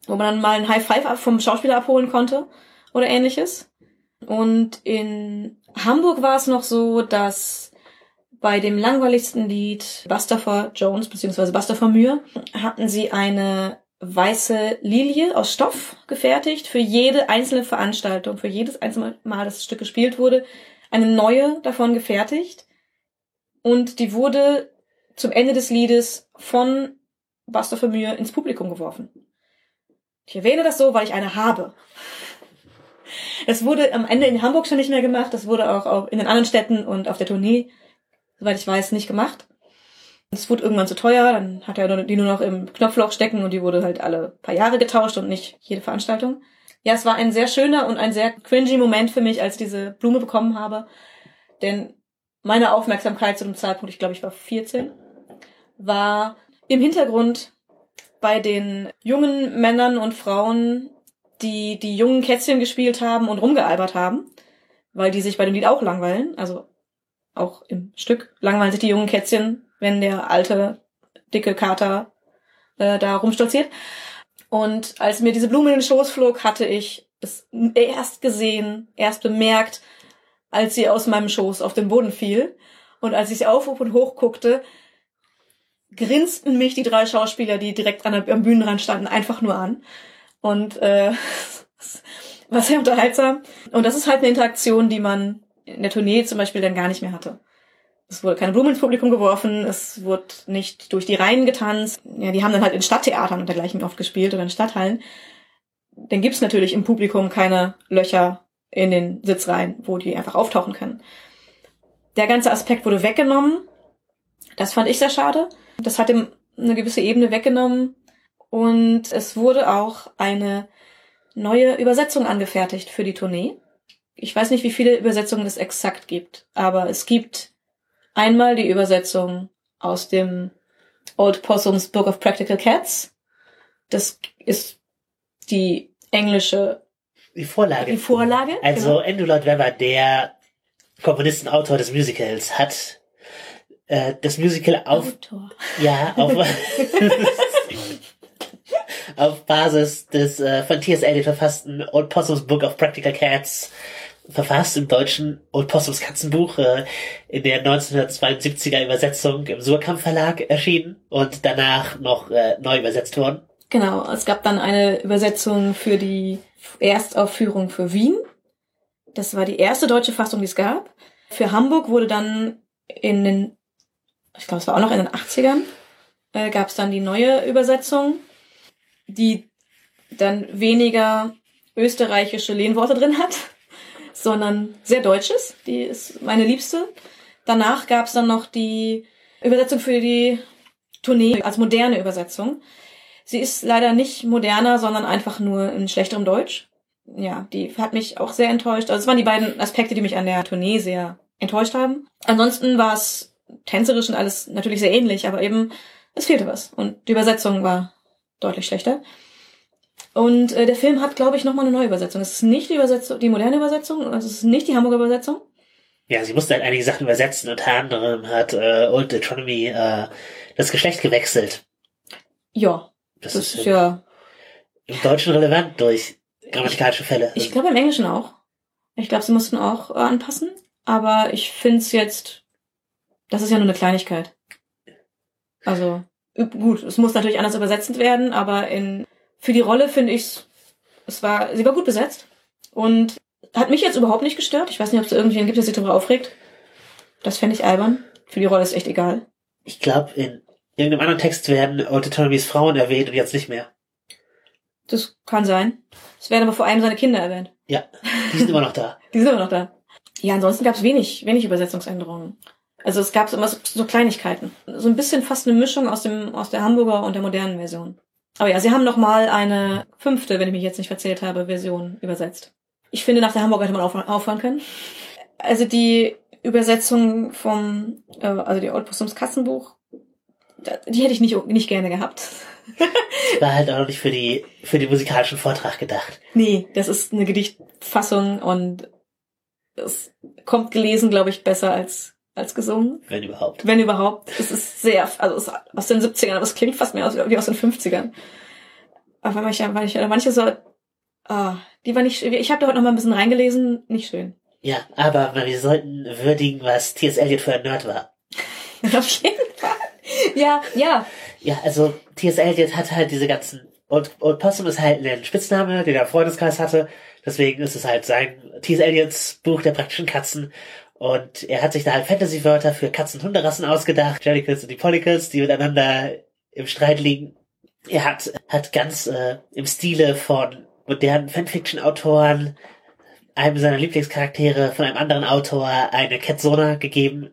Wo man dann mal ein High Five vom Schauspieler abholen konnte oder ähnliches. Und in Hamburg war es noch so, dass bei dem langweiligsten Lied Buster for Jones bzw. Buster for Mühe hatten sie eine weiße Lilie aus Stoff gefertigt für jede einzelne Veranstaltung, für jedes einzelne Mal, das Stück gespielt wurde, eine neue davon gefertigt und die wurde zum Ende des Liedes von Buster Mühe ins Publikum geworfen. Ich erwähne das so, weil ich eine habe. Es wurde am Ende in Hamburg schon nicht mehr gemacht, das wurde auch in den anderen Städten und auf der Tournee, soweit ich weiß, nicht gemacht. Es wurde irgendwann zu teuer, dann hat er die nur noch im Knopfloch stecken und die wurde halt alle paar Jahre getauscht und nicht jede Veranstaltung. Ja, es war ein sehr schöner und ein sehr cringy Moment für mich, als diese Blume bekommen habe. Denn meine Aufmerksamkeit zu dem Zeitpunkt, ich glaube, ich war 14, war im Hintergrund bei den jungen Männern und Frauen, die die jungen Kätzchen gespielt haben und rumgealbert haben, weil die sich bei dem Lied auch langweilen. Also auch im Stück langweilen sich die jungen Kätzchen, wenn der alte, dicke Kater äh, da rumstolziert. Und als mir diese Blume in den Schoß flog, hatte ich es erst gesehen, erst bemerkt, als sie aus meinem Schoß auf den Boden fiel. Und als ich sie auf und hoch guckte, grinsten mich die drei Schauspieler, die direkt an der, am Bühnenrand standen, einfach nur an. Und äh, war sehr unterhaltsam. Und das ist halt eine Interaktion, die man in der Tournee zum Beispiel dann gar nicht mehr hatte. Es wurde keine Blumen ins Publikum geworfen, es wurde nicht durch die Reihen getanzt. Ja, die haben dann halt in Stadttheatern und dergleichen oft gespielt oder in Stadthallen. Dann gibt's natürlich im Publikum keine Löcher in den Sitzreihen, wo die einfach auftauchen können. Der ganze Aspekt wurde weggenommen. Das fand ich sehr schade. Das hat ihm eine gewisse Ebene weggenommen. Und es wurde auch eine neue Übersetzung angefertigt für die Tournee. Ich weiß nicht, wie viele Übersetzungen es exakt gibt, aber es gibt einmal die Übersetzung aus dem Old Possums Book of Practical Cats. Das ist die englische die Vorlage. Die Vorlage. Also genau. Andrew Lloyd Webber, der Komponist und Autor des Musicals, hat äh, das Musical auf Autor. ja auf auf Basis des äh, von T.S. Eliot verfassten Old Possums Book of Practical Cats verfasst im deutschen Old Possums Katzenbuch äh, in der 1972er Übersetzung im Surkamp Verlag erschienen und danach noch äh, neu übersetzt worden. Genau, es gab dann eine Übersetzung für die Erstaufführung für Wien. Das war die erste deutsche Fassung, die es gab. Für Hamburg wurde dann in den, ich glaube, es war auch noch in den 80ern, äh, gab es dann die neue Übersetzung, die dann weniger österreichische Lehnworte drin hat, sondern sehr deutsches. Die ist meine liebste. Danach gab es dann noch die Übersetzung für die Tournee als moderne Übersetzung. Sie ist leider nicht moderner, sondern einfach nur in schlechterem Deutsch. Ja, die hat mich auch sehr enttäuscht. Also es waren die beiden Aspekte, die mich an der Tournee sehr enttäuscht haben. Ansonsten war es tänzerisch und alles natürlich sehr ähnlich, aber eben es fehlte was. Und die Übersetzung war deutlich schlechter. Und äh, der Film hat, glaube ich, nochmal eine neue Übersetzung. Es ist nicht die Übersetzung, die moderne Übersetzung, also es ist nicht die Hamburger Übersetzung. Ja, sie musste halt einige Sachen übersetzen. Unter anderem hat äh, Old Deuteronomy äh, das Geschlecht gewechselt. Ja, das, das ist, ist ja im Deutschen relevant durch grammatikalische Fälle. Ich glaube im Englischen auch. Ich glaube, sie mussten auch äh, anpassen. Aber ich finde es jetzt, das ist ja nur eine Kleinigkeit. Also gut, es muss natürlich anders übersetzt werden, aber in für die Rolle finde ich es war, sie war gut besetzt und hat mich jetzt überhaupt nicht gestört. Ich weiß nicht, ob es irgendjemanden gibt, der sich darüber aufregt. Das fände ich albern. Für die Rolle ist echt egal. Ich glaube, in irgendeinem anderen Text werden Autonomys Frauen erwähnt und jetzt nicht mehr. Das kann sein. Es werden aber vor allem seine Kinder erwähnt. Ja, die sind immer noch da. die sind immer noch da. Ja, ansonsten gab es wenig, wenig Übersetzungsänderungen. Also es gab immer so, so Kleinigkeiten. So ein bisschen fast eine Mischung aus dem aus der Hamburger und der modernen Version. Aber ja, sie haben noch mal eine fünfte, wenn ich mich jetzt nicht verzählt habe, Version übersetzt. Ich finde, nach der Hamburger hätte man aufhören können. Also die Übersetzung vom, äh, also die Old Possums Kassenbuch, die hätte ich nicht, nicht gerne gehabt. War halt auch nicht für die, für den musikalischen Vortrag gedacht. Nee, das ist eine Gedichtfassung und es kommt gelesen, glaube ich, besser als als gesungen. Wenn überhaupt. Wenn überhaupt. Es ist sehr, also es ist aus den 70ern, aber es klingt fast mehr aus, wie aus den 50ern. Aber manche, manche, manche so, ah, die war nicht, ich habe da heute noch mal ein bisschen reingelesen, nicht schön. Ja, aber wir sollten würdigen, was T.S. Eliot für ein Nerd war. Auf jeden Fall. Ja, ja. Ja, also T.S. Eliot hat halt diese ganzen Old, Old Possum ist halt ein Spitzname, den er im Freundeskreis hatte. Deswegen ist es halt sein T.S. Eliots Buch der praktischen Katzen. Und er hat sich da halt Fantasy-Wörter für Katzen- und Hunderassen ausgedacht. Jellicles und die Pollicles, die miteinander im Streit liegen. Er hat, hat ganz äh, im Stile von modernen Fanfiction-Autoren einem seiner Lieblingscharaktere von einem anderen Autor eine Catsona gegeben.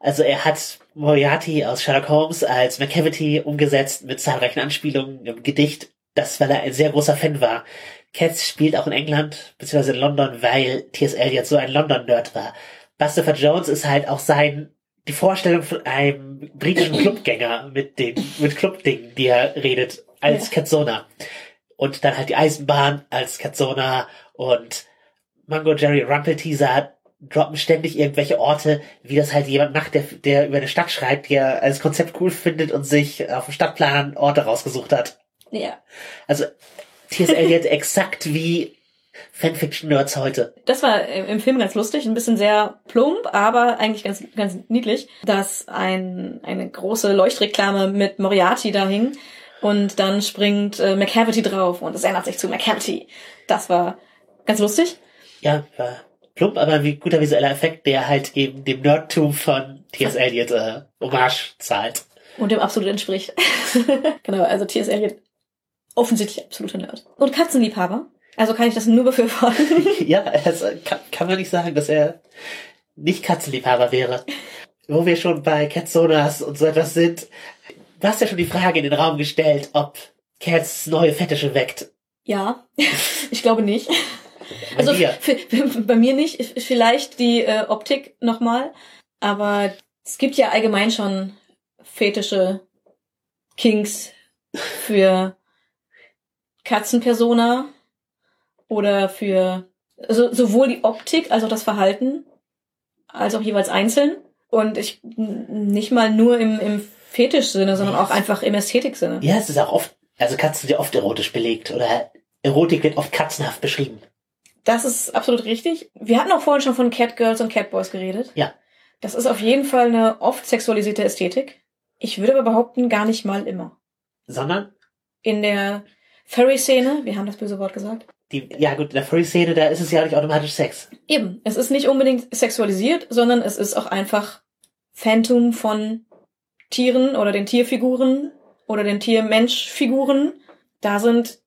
Also er hat Moriarty aus Sherlock Holmes als McCavity umgesetzt mit zahlreichen Anspielungen im Gedicht. Das, weil er ein sehr großer Fan war. Cats spielt auch in England, beziehungsweise in London, weil T.S. Eliot so ein London-Nerd war. Buster Jones ist halt auch sein, die Vorstellung von einem britischen Clubgänger mit den, mit Clubdingen, die er redet, als Ja. Catsona. Und dann halt die Eisenbahn als Catsona und Mango Jerry Rumpelteaser droppen ständig irgendwelche Orte, wie das halt jemand macht, der, der über eine Stadt schreibt, die er als Konzept cool findet und sich auf dem Stadtplan Orte rausgesucht hat. Ja. Also T.S. Eliot exakt wie Fanfiction-Nerds heute. Das war im im Film ganz lustig, ein bisschen sehr plump, aber eigentlich ganz, ganz niedlich, dass ein, eine große Leuchtreklame mit Moriarty da hing und dann springt äh, McCavity drauf und es ändert sich zu McCavity. Das war ganz lustig. Ja, war plump, aber wie guter visueller Effekt, der halt eben dem Nerdtum von T.S. Eliot äh, Hommage zahlt. Und dem absolut entspricht. genau, also T.S. Eliot offensichtlich absoluter Nerd. Und Katzenliebhaber. Also kann ich das nur befürworten. ja, also kann, kann man nicht sagen, dass er nicht Katzenliebhaber wäre. Wo wir schon bei Catsonas und so etwas sind, du hast ja schon die Frage in den Raum gestellt, ob Cats neue Fetische weckt. ja, ich glaube nicht. Bei Also bei mir nicht, vielleicht die äh, Optik nochmal, aber es gibt ja allgemein schon fetische Kinks für Katzenpersona oder für also sowohl die Optik als auch das Verhalten als auch jeweils einzeln und ich nicht mal nur im, im Fetischsinne, sondern auch einfach im Ästhetiksinne. Ja, es ist auch oft, also Katzen sind ja oft erotisch belegt oder Erotik wird oft katzenhaft beschrieben. Das ist absolut richtig. Wir hatten auch vorhin schon von Catgirls und Catboys geredet. Ja. Das ist auf jeden Fall eine oft sexualisierte Ästhetik. Ich würde aber behaupten, gar nicht mal immer. Sondern In der Furry-Szene, wir haben das böse Wort gesagt, die, ja gut, in der Furry-Szene, da ist es ja nicht automatisch Sex. eben, es ist nicht unbedingt sexualisiert, sondern es ist auch einfach Phantom von Tieren oder den Tierfiguren oder den Tier-Mensch-Figuren. Da sind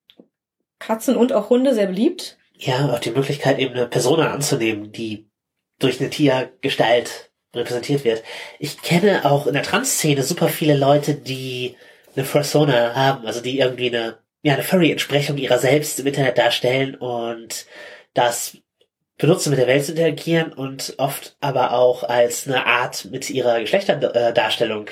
Katzen und auch Hunde sehr beliebt. Ja, auch die Möglichkeit, eben eine Persona anzunehmen, die durch eine Tiergestalt repräsentiert wird. Ich kenne auch in der Trans-Szene super viele Leute, die eine Persona haben, also die irgendwie eine, ja, eine Furry-Entsprechung ihrer selbst im Internet darstellen und das benutzen, mit der Welt zu interagieren und oft aber auch als eine Art mit ihrer Geschlechterdarstellung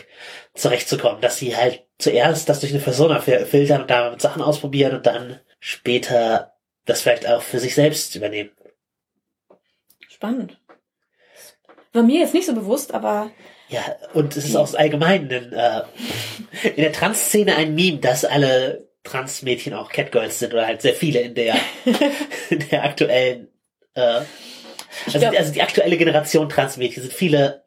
zurechtzukommen, dass sie halt zuerst das durch eine Persona fil- filtern und damit Sachen ausprobieren und dann später das vielleicht auch für sich selbst übernehmen. Spannend. War mir jetzt nicht so bewusst, aber Ja, und es ist auch allgemein in, äh, in der Trans-Szene ein Meme, dass alle Trans-Mädchen auch Catgirls sind oder halt sehr viele in der, in der aktuellen, äh, also, glaub- also die aktuelle Generation Trans-Mädchen sind viele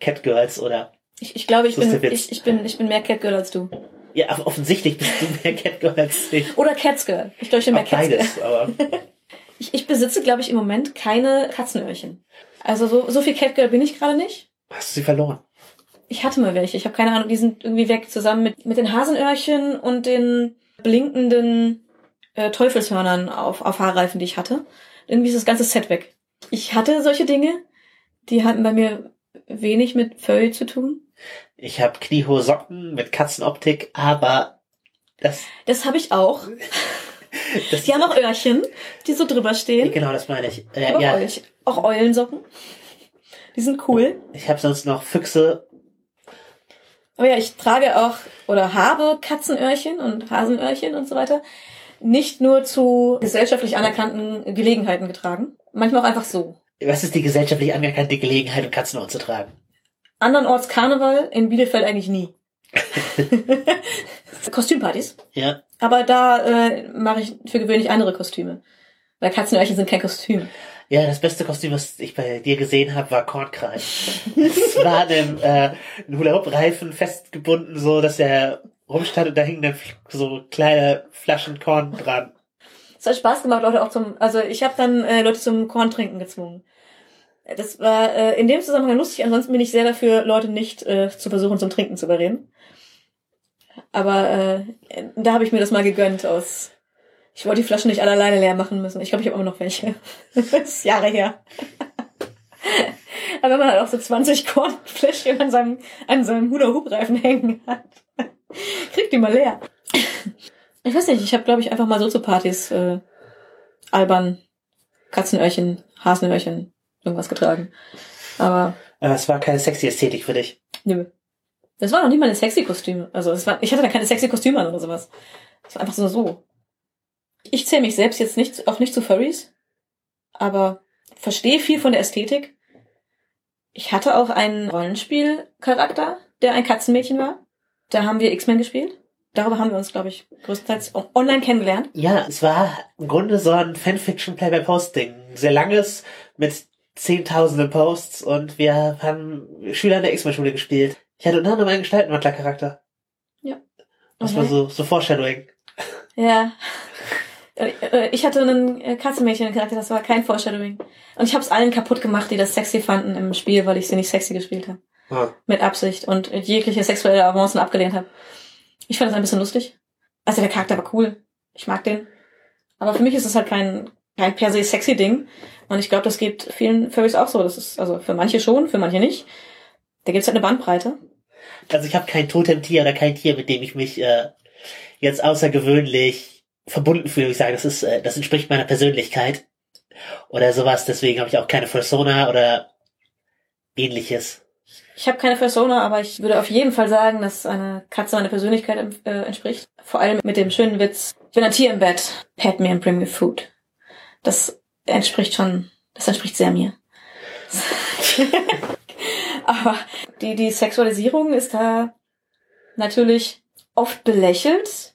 Catgirls oder, Ich, ich glaube, ich ist bin, ich, ich bin, ich bin mehr Catgirl als du. ja, off- offensichtlich bist du mehr Catgirl als ich. Oder Catsgirl. Ich glaube, ich bin mehr Catsgirl. beides, aber Ich, ich besitze, glaube ich, im Moment keine Katzenöhrchen. Also so, so viel Catgirl bin ich gerade nicht. hast du sie verloren. Ich hatte mal welche. Ich habe keine Ahnung, die sind irgendwie weg zusammen mit, mit den Hasenöhrchen und den blinkenden äh, Teufelshörnern auf, auf Haarreifen, die ich hatte. Irgendwie ist das ganze Set weg. Ich hatte solche Dinge, die hatten bei mir wenig mit Furry zu tun. Ich habe kniehohe Socken mit Katzenoptik, aber das, Das habe ich auch. das Die haben auch Öhrchen, die so drüber stehen. genau, das meine ich. Äh, ja. Auch Eulensocken. Die sind cool. ich habe sonst noch Füchse Aber ja, ich trage auch oder habe Katzenöhrchen und Hasenöhrchen und so weiter. Nicht nur zu gesellschaftlich anerkannten Gelegenheiten getragen. Manchmal auch einfach so. Was ist die gesellschaftlich anerkannte Gelegenheit, um Katzenohren zu tragen? Andernorts Karneval, in Bielefeld eigentlich nie. Kostümpartys. Ja. Aber da äh, mache ich für gewöhnlich andere Kostüme. Weil Katzenöhrchen sind kein Kostüm. Ja, das beste Kostüm, was ich bei dir gesehen habe, war Kornkreis. es war einem äh, Hula-Hoop-Reifen festgebunden, so dass er rumstand und da hingen dann so kleine Flaschen Korn dran. Es hat Spaß gemacht, Leute auch zum, also ich habe dann äh, Leute zum Korntrinken gezwungen. Das war äh, in dem Zusammenhang lustig, ansonsten bin ich sehr dafür, Leute nicht äh, zu versuchen, zum Trinken zu überreden. Aber äh, da habe ich mir das mal gegönnt aus. Ich wollte die Flaschen nicht alle alleine leer machen müssen. Ich glaube, ich habe immer noch welche. das ist Jahre her. Aber wenn man halt auch so 20 Kornfläschchen an seinem, an seinem Hula-Hoop-Reifen hängen hat, kriegt die mal leer. Ich weiß nicht, ich habe, glaube ich, einfach mal so zu Partys äh, albern Katzenöhrchen, Hasenöhrchen, irgendwas getragen. Aber. Aber es war keine sexy Ästhetik für dich. Nö. Das war noch nicht mal ein sexy Kostüm. Also es war, ich hatte da keine sexy Kostüme an oder sowas. Es war einfach so so. Ich zähle mich selbst jetzt nicht, auch nicht zu Furries, aber verstehe viel von der Ästhetik. Ich hatte auch einen Rollenspielcharakter, der ein Katzenmädchen war. Da haben wir X-Men gespielt. Darüber haben wir uns, glaube ich, größtenteils online kennengelernt. Ja, es war im Grunde so ein Fanfiction-Play-by-Post-Ding. Sehr langes, mit zehntausenden Posts und wir haben Schüler in der X-Men-Schule gespielt. Ich hatte unter anderem einen Gestaltenwandler-Charakter. Ja. Das Okay. war so, so Foreshadowing. Ja. Äh, äh, Ich hatte einen äh, Katzenmädchen-Charakter, das war kein Foreshadowing. Und ich habe es allen kaputt gemacht, die das sexy fanden im Spiel, weil ich sie nicht sexy gespielt habe. Ah. Mit Absicht und jegliche sexuelle Avancen abgelehnt habe. Ich fand das ein bisschen lustig. Also der Charakter war cool. Ich mag den. Aber für mich ist es halt kein, kein per se sexy Ding. Und ich glaube, das geht vielen Furries auch so. Das ist also für manche schon, für manche nicht. Da gibt's halt eine Bandbreite. Also ich habe kein Totemtier oder kein Tier, mit dem ich mich äh, jetzt außergewöhnlich verbunden fühle. Ich sage, das ist, äh, das entspricht meiner Persönlichkeit oder sowas. Deswegen habe ich auch keine Persona oder ähnliches. Ich habe keine Persona, aber ich würde auf jeden Fall sagen, dass eine Katze meiner Persönlichkeit äh, entspricht. Vor allem mit dem schönen Witz, ich bin ein Tier im Bett, pet me and bring me food. Das entspricht schon, das entspricht sehr mir. aber die, die Sexualisierung ist da natürlich oft belächelt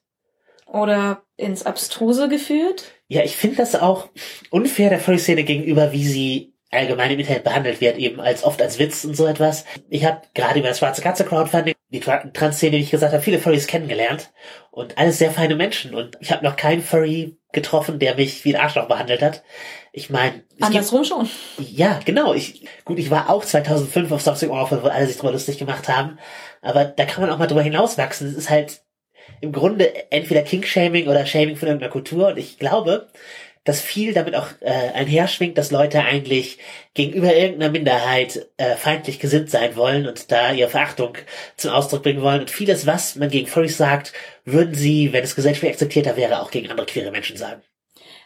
oder ins Abstruse geführt. Ja, ich finde das auch unfair der Furry-Szene gegenüber, wie sie allgemein im Internet behandelt wird, eben als oft als Witz und so etwas. Ich habe gerade über das Schwarze Katze Crowdfunding, die Tra- Trans-Szene, wie ich gesagt habe, viele Furries kennengelernt und alles sehr feine Menschen und ich habe noch keinen Furry getroffen, der mich wie ein Arschloch behandelt hat. Ich meine, es gibt Andersrum schon. ja, genau. Ich, gut, ich war auch 2005 auf Something Awful, wo alle sich drüber lustig gemacht haben. Aber da kann man auch mal drüber hinauswachsen. Es ist halt im Grunde entweder King-Shaming oder Shaming von irgendeiner Kultur. Und ich glaube, dass viel damit auch äh, einherschwingt, dass Leute eigentlich gegenüber irgendeiner Minderheit äh, feindlich gesinnt sein wollen und da ihre Verachtung zum Ausdruck bringen wollen. Und vieles, was man gegen Furries sagt, würden sie, wenn es gesellschaftlich akzeptierter wäre, auch gegen andere queere Menschen sagen.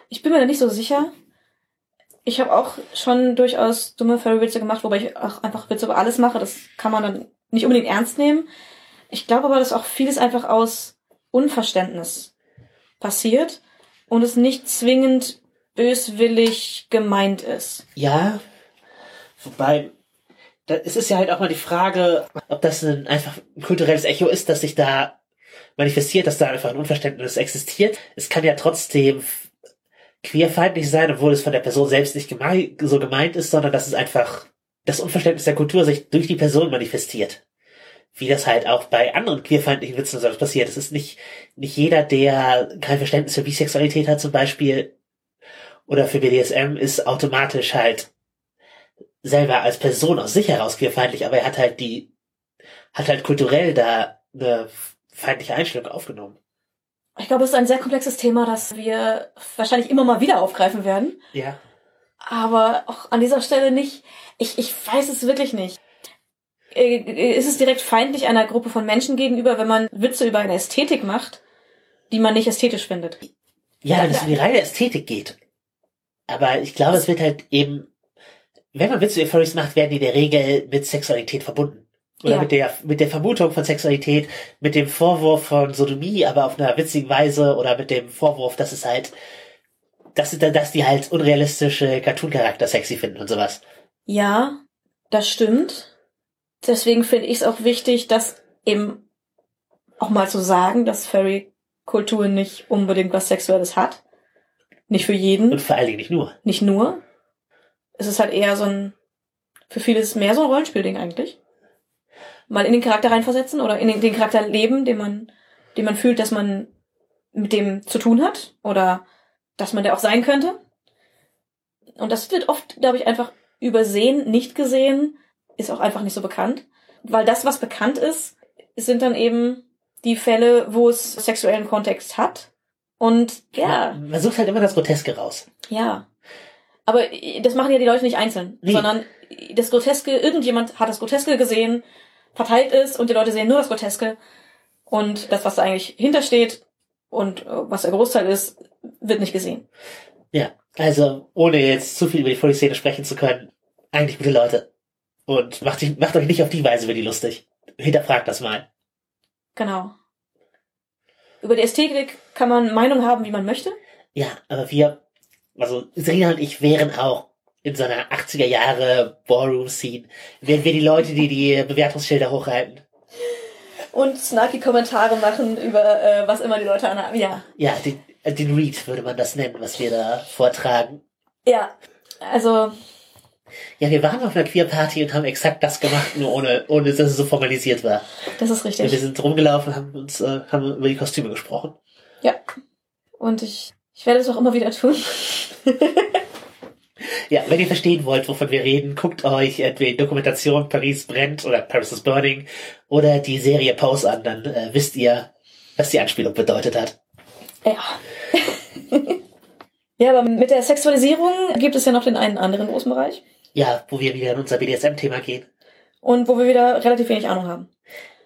Ich bin mir da nicht so sicher. Ich habe auch schon durchaus dumme Furry-Witze gemacht, wobei ich auch einfach Witze über alles mache. Das kann man dann nicht unbedingt ernst nehmen. Ich glaube aber, dass auch vieles einfach aus Unverständnis passiert und es nicht zwingend böswillig gemeint ist. Ja, wobei, es ist ja halt auch mal die Frage, ob das ein, einfach ein kulturelles Echo ist, dass sich da manifestiert, dass da einfach ein Unverständnis existiert. Es kann ja trotzdem queerfeindlich sein, obwohl es von der Person selbst nicht gemei so gemeint ist, sondern dass es einfach das Unverständnis der Kultur sich durch die Person manifestiert. Wie das halt auch bei anderen queerfeindlichen Witzen so passiert. Es ist nicht, nicht jeder, der kein Verständnis für Bisexualität hat zum Beispiel, oder für BDSM ist automatisch halt selber als Person aus sich heraus queerfeindlich, aber er hat halt die, hat halt kulturell da eine feindliche Einstellung aufgenommen. Ich glaube, es ist ein sehr komplexes Thema, das wir wahrscheinlich immer mal wieder aufgreifen werden. Ja. Aber auch an dieser Stelle nicht. Ich, ich weiß es wirklich nicht. Äh, Ist es direkt feindlich einer Gruppe von Menschen gegenüber, wenn man Witze über eine Ästhetik macht, die man nicht ästhetisch findet? Ja, wenn es um die reine Ästhetik geht. Aber ich glaube, es wird halt eben, wenn man Witze über Furries macht, werden die in der Regel mit Sexualität verbunden. Oder Ja. mit der, mit der Vermutung von Sexualität, mit dem Vorwurf von Sodomie, aber auf einer witzigen Weise, oder mit dem Vorwurf, dass es halt, dass, dass die halt unrealistische Cartoon-Charakter sexy finden und sowas. Ja, das stimmt. Deswegen finde ich es auch wichtig, das eben auch mal zu sagen, dass Furry-Kultur nicht unbedingt was Sexuelles hat. Nicht für jeden, Und vor allen Dingen nicht nur. nicht nur. es ist halt eher so ein, für viele ist es mehr so ein Rollenspielding eigentlich. Mal in den Charakter reinversetzen oder in den, den Charakter leben, den man, den man fühlt, dass man mit dem zu tun hat oder dass man der auch sein könnte. Und das wird oft, glaube ich, einfach übersehen, nicht gesehen, ist auch einfach nicht so bekannt. Weil das, was bekannt ist, sind dann eben die Fälle, wo es sexuellen Kontext hat. Und ja. Man, man sucht halt immer das Groteske raus. Ja. Aber das machen ja die Leute nicht einzeln, Nee. sondern das Groteske, irgendjemand hat das Groteske gesehen, verteilt ist und die Leute sehen nur das Groteske. Und das, was da eigentlich hintersteht und äh, was der Großteil ist, wird nicht gesehen. Ja, also ohne jetzt zu viel über die Folge-Szene sprechen zu können, eigentlich gute Leute. Und macht, dich- macht euch nicht auf die Weise über die lustig. Hinterfragt das mal. Genau. Über die Ästhetik kann man Meinung haben, wie man möchte. Ja, aber wir, also Serena und ich wären auch in so einer 80er Jahre Ballroom-Scene, wären wir die Leute, die die Bewertungsschilder hochhalten. Und snarky Kommentare machen über äh, was immer die Leute anhaben. Ja. Ja, den, äh, den Read würde man das nennen, was wir da vortragen. Ja. Also, Ja, wir waren auf einer Queer-Party und haben exakt das gemacht, nur ohne, ohne dass es so formalisiert war. das ist Ja, wir richtig. sind rumgelaufen, haben uns, äh, haben über die Kostüme gesprochen. Ja. Und ich, ich werde es auch immer wieder tun. Ja, wenn ihr verstehen wollt, wovon wir reden, guckt euch entweder die Dokumentation Paris brennt oder Paris is Burning oder die Serie Pose an, dann äh, wisst ihr, was die Anspielung bedeutet hat. Ja. ja, aber mit der Sexualisierung gibt es ja noch den einen anderen großen Bereich. Ja, wo wir wieder in unser BDSM-Thema gehen. Und wo wir wieder relativ wenig Ahnung haben.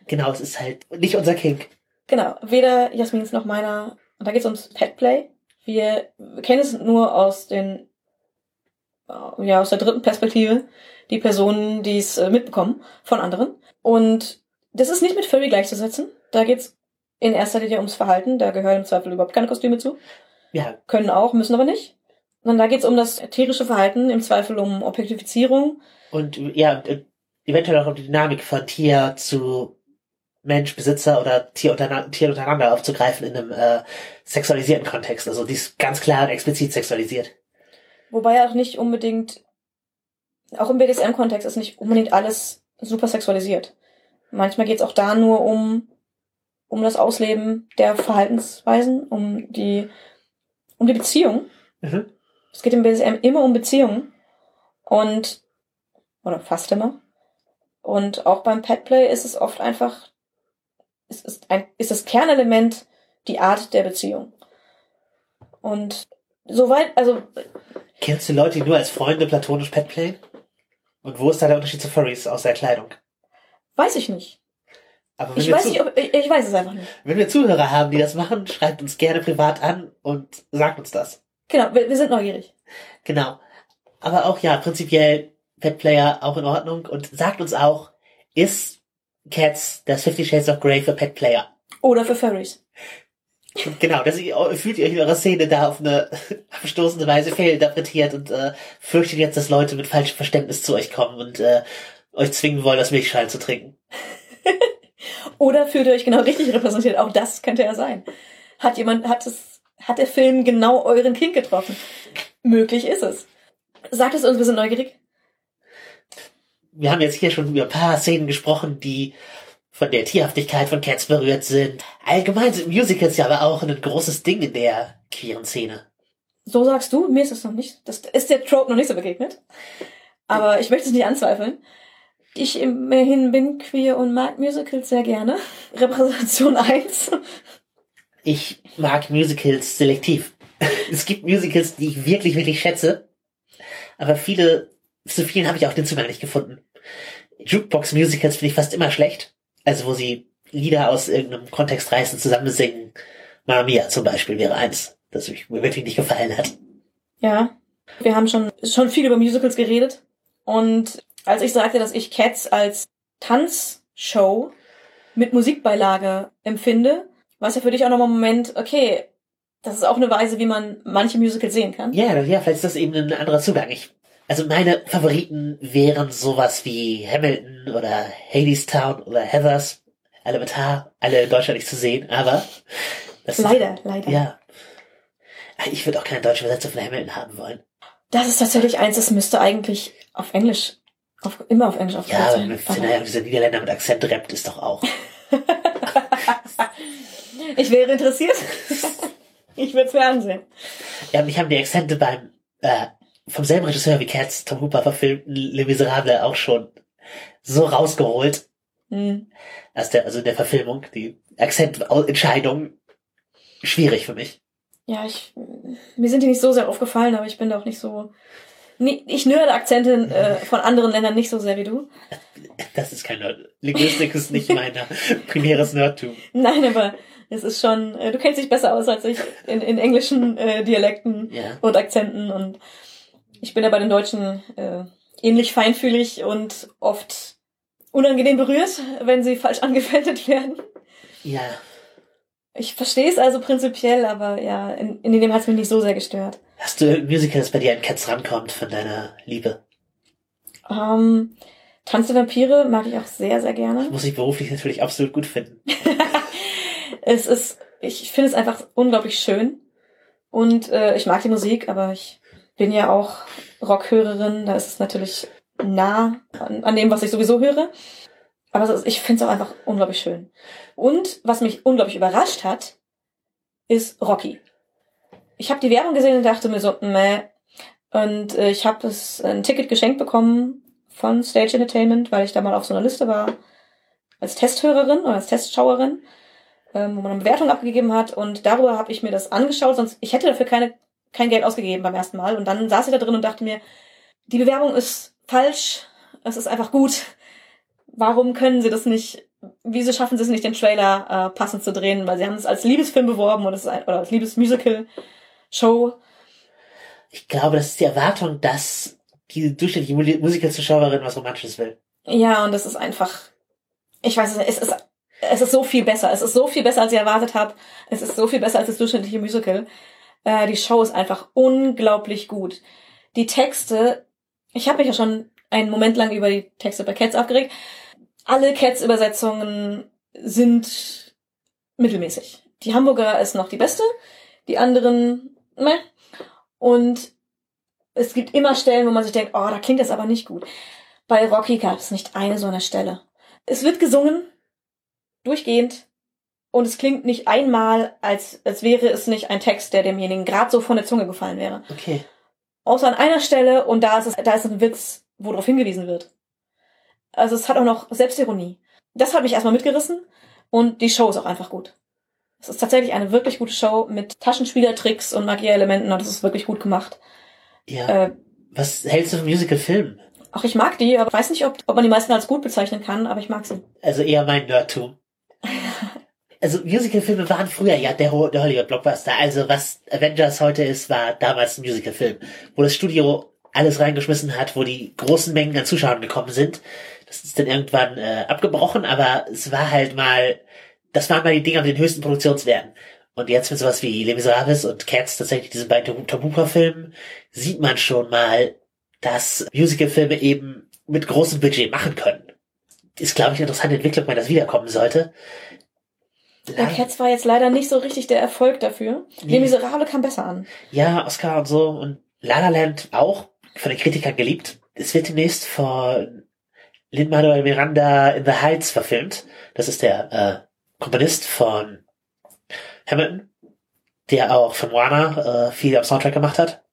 Genau, es ist halt nicht unser Kink. Genau, weder Jasmins noch meiner. Und da geht es ums Petplay. Wir kennen es nur aus den, äh, ja, aus der dritten Perspektive, die Personen, die es äh, mitbekommen von anderen. Und das ist nicht mit Furry gleichzusetzen. Da geht's in erster Linie ums Verhalten. Da gehören im Zweifel überhaupt keine Kostüme zu. Ja, Können auch, müssen aber nicht. Und da geht's um das tierische Verhalten, im Zweifel um Objektifizierung. und ja, äh, eventuell auch um die Dynamik von Tier zu Mensch, Besitzer oder Tier, untereinander, Tier untereinander aufzugreifen in einem äh, sexualisierten Kontext. Also die ist ganz klar und explizit sexualisiert. Wobei auch nicht unbedingt, auch im BDSM-Kontext ist nicht unbedingt alles super sexualisiert. Manchmal geht's auch da nur um, um das Ausleben der Verhaltensweisen, um die, um die Beziehung. Mhm. Es geht im BDSM immer um Beziehungen. Und, oder fast immer. Und auch beim Petplay ist es oft einfach, es ist ein, ist das Kernelement die Art der Beziehung. Und soweit, also Kennst du Leute, die nur als Freunde platonisch Petplay? Und wo ist da der Unterschied zu Furries aus der Kleidung? weiß ich nicht. Aber Ich weiß nicht, ob, ich, ich weiß es einfach nicht. wenn wir Zuhörer haben, die das machen, schreibt uns gerne privat an und sagt uns das. Genau, wir, wir sind neugierig. Genau. Aber auch ja, prinzipiell Petplayer auch in Ordnung und sagt uns auch, ist Cats das Fifty Shades of Grey für Petplayer? Oder für Furries. Und genau, dass ihr, fühlt ihr euch in eurer Szene da auf eine abstoßende Weise fehlinterpretiert und äh, fürchtet jetzt, dass Leute mit falschem Verständnis zu euch kommen und äh, euch zwingen wollen, das Milchschalen zu trinken. Oder fühlt ihr euch genau richtig repräsentiert? Auch das könnte ja sein. Hat jemand, hat es, hat der Film genau euren Kink getroffen? Möglich ist es. Sagt es uns, wir sind neugierig. Wir haben jetzt hier schon über ein paar Szenen gesprochen, die von der Tierhaftigkeit von Cats berührt sind. Allgemein sind Musicals ja aber auch ein großes Ding in der queeren Szene. So sagst du, mir ist es noch nicht, das ist der Trope noch nicht so begegnet. Aber ich möchte es nicht anzweifeln. Ich immerhin bin queer und mag Musicals sehr gerne. Repräsentation 1. Ich mag Musicals selektiv. es gibt Musicals, die ich wirklich, wirklich schätze. Aber viele, zu vielen habe ich auch den Zugang nicht gefunden. Jukebox-Musicals finde ich fast immer schlecht. Also wo sie Lieder aus irgendeinem Kontext reißen, zusammen singen. Mamma Mia zum Beispiel wäre eins, das mir wirklich nicht gefallen hat. Ja. Wir haben schon, schon viel über Musicals geredet. Und als ich sagte, dass ich Cats als Tanzshow mit Musikbeilage empfinde, war es ja für dich auch nochmal ein Moment, okay, das ist auch eine Weise, wie man manche Musicals sehen kann. Ja, ja, vielleicht ist das eben ein anderer Zugang. Ich, also meine Favoriten wären sowas wie Hamilton oder Hadestown oder Heathers. Alle mit H, alle in Deutschland nicht zu sehen, aber das Leider, leider. Ja. Ich würde auch keine deutsche Übersetzung von Hamilton haben wollen. Das ist tatsächlich eins, das müsste eigentlich auf Englisch, auf, immer auf Englisch Ja, aufgebaut aber sein. wenn ja, dieser Niederländer mit Akzent rappt, ist doch auch. Ich wäre interessiert. ich würde es mir ansehen. Ja, mich haben die Akzente beim, äh, vom selben Regisseur wie Cats, Tom Hooper verfilmten Les Miserables auch schon so rausgeholt, Hm. als der, also in der Verfilmung, die Akzententscheidung, schwierig für mich. Ja, ich, mir sind die nicht so sehr aufgefallen, aber ich bin da auch nicht so, ich nörde Akzente äh, von anderen Ländern nicht so sehr wie du. Das ist kein Nerd. Linguistik ist nicht mein primäres Nerdtum. Nein, aber es ist schon, äh, du kennst dich besser aus als ich in, in englischen äh, Dialekten Ja. und Akzenten und ich bin ja bei den Deutschen äh, ähnlich feinfühlig und oft unangenehm berührt, wenn sie falsch angewendet werden. Ja. Ich verstehe es also prinzipiell, aber ja, in, in dem hat es mich nicht so sehr gestört. Hast du irgendein Musical, das bei dir an Cats rankommt von deiner Liebe? Ähm, Tanz der Vampire mag ich auch sehr, sehr gerne. Muss ich beruflich natürlich absolut gut finden. Es ist, ich finde es einfach unglaublich schön. Und äh, ich mag die Musik, aber ich bin ja auch Rockhörerin. Da ist es natürlich nah an, an dem, was ich sowieso höre. Aber ist, ich finde es auch einfach unglaublich schön. Und was mich unglaublich überrascht hat, ist Rocky. Ich habe die Werbung gesehen und dachte mir so, meh. Und äh, ich habe ein Ticket geschenkt bekommen von Stage Entertainment, weil ich da mal auf so einer Liste war als Testhörerin oder als Testschauerin ähm, wo man eine Bewertung abgegeben hat und darüber habe ich mir das angeschaut, sonst ich hätte dafür keine kein Geld ausgegeben beim ersten Mal und dann saß ich da drin und dachte mir, die Bewerbung ist falsch, es ist einfach gut. Warum können sie das nicht? Wieso schaffen sie es nicht, den Trailer äh, passend zu drehen? Weil sie haben es als Liebesfilm beworben und es ist ein, oder als Liebesmusical Show. Ich glaube, das ist die Erwartung, dass die durchschnittliche Mu- Musical-Zuschauerin was Romantisches will. Ja, und das ist einfach, ich weiß es nicht, es ist, es ist so viel besser. Es ist so viel besser, als ich erwartet habe. Es ist so viel besser als das durchschnittliche Musical. Äh, die Show ist einfach unglaublich gut. Die Texte, ich habe mich ja schon einen Moment lang über die Texte bei Cats aufgeregt. Alle Cats-Übersetzungen sind mittelmäßig. Die Hamburger ist noch die beste, die anderen, meh. Und es gibt immer Stellen, wo man sich denkt, oh, da klingt das aber nicht gut. Bei Rocky gab es nicht eine so eine Stelle. Es wird gesungen, durchgehend, und es klingt nicht einmal, als, als wäre es nicht ein Text, der demjenigen gerade so von der Zunge gefallen wäre. Okay. Außer an einer Stelle, und da ist es, da ist ein Witz, wo darauf hingewiesen wird. Also es hat auch noch Selbstironie. Das hat mich erstmal mitgerissen, und die Show ist auch einfach gut. Es ist tatsächlich eine wirklich gute Show mit Taschenspielertricks und Magie-Elementen, und das ist wirklich gut gemacht. Ja. Äh, Was hältst du vom Musical-Film? Auch ich mag die, aber weiß nicht, ob, ob man die meisten als gut bezeichnen kann, aber ich mag sie. Also eher mein Nerdtum. Also Musicalfilme waren früher ja der, der Hollywood-Blockbuster. Also was Avengers heute ist, war damals ein Musicalfilm, wo das Studio alles reingeschmissen hat, wo die großen Mengen an Zuschauern gekommen sind. Das ist dann irgendwann äh, abgebrochen, aber es war halt mal, das waren mal die Dinger mit den höchsten Produktionswerten. Und jetzt mit sowas wie Les Miserables und Cats, tatsächlich diesen beiden Tabuka-Filmen, sieht man schon mal, dass Musicalfilme eben mit großem Budget machen können. Ist, glaube ich, eine interessante Entwicklung, wenn das wiederkommen sollte. Der Cats war jetzt leider nicht so richtig der Erfolg dafür. Nee. Les Miserable kam besser an. Ja, Oscar und so und La La Land auch von den Kritikern geliebt. Es wird demnächst von Lin-Manuel Miranda in the Heights verfilmt. Das ist der äh, Komponist von Hamilton, der auch von Warner äh, viel am Soundtrack gemacht hat.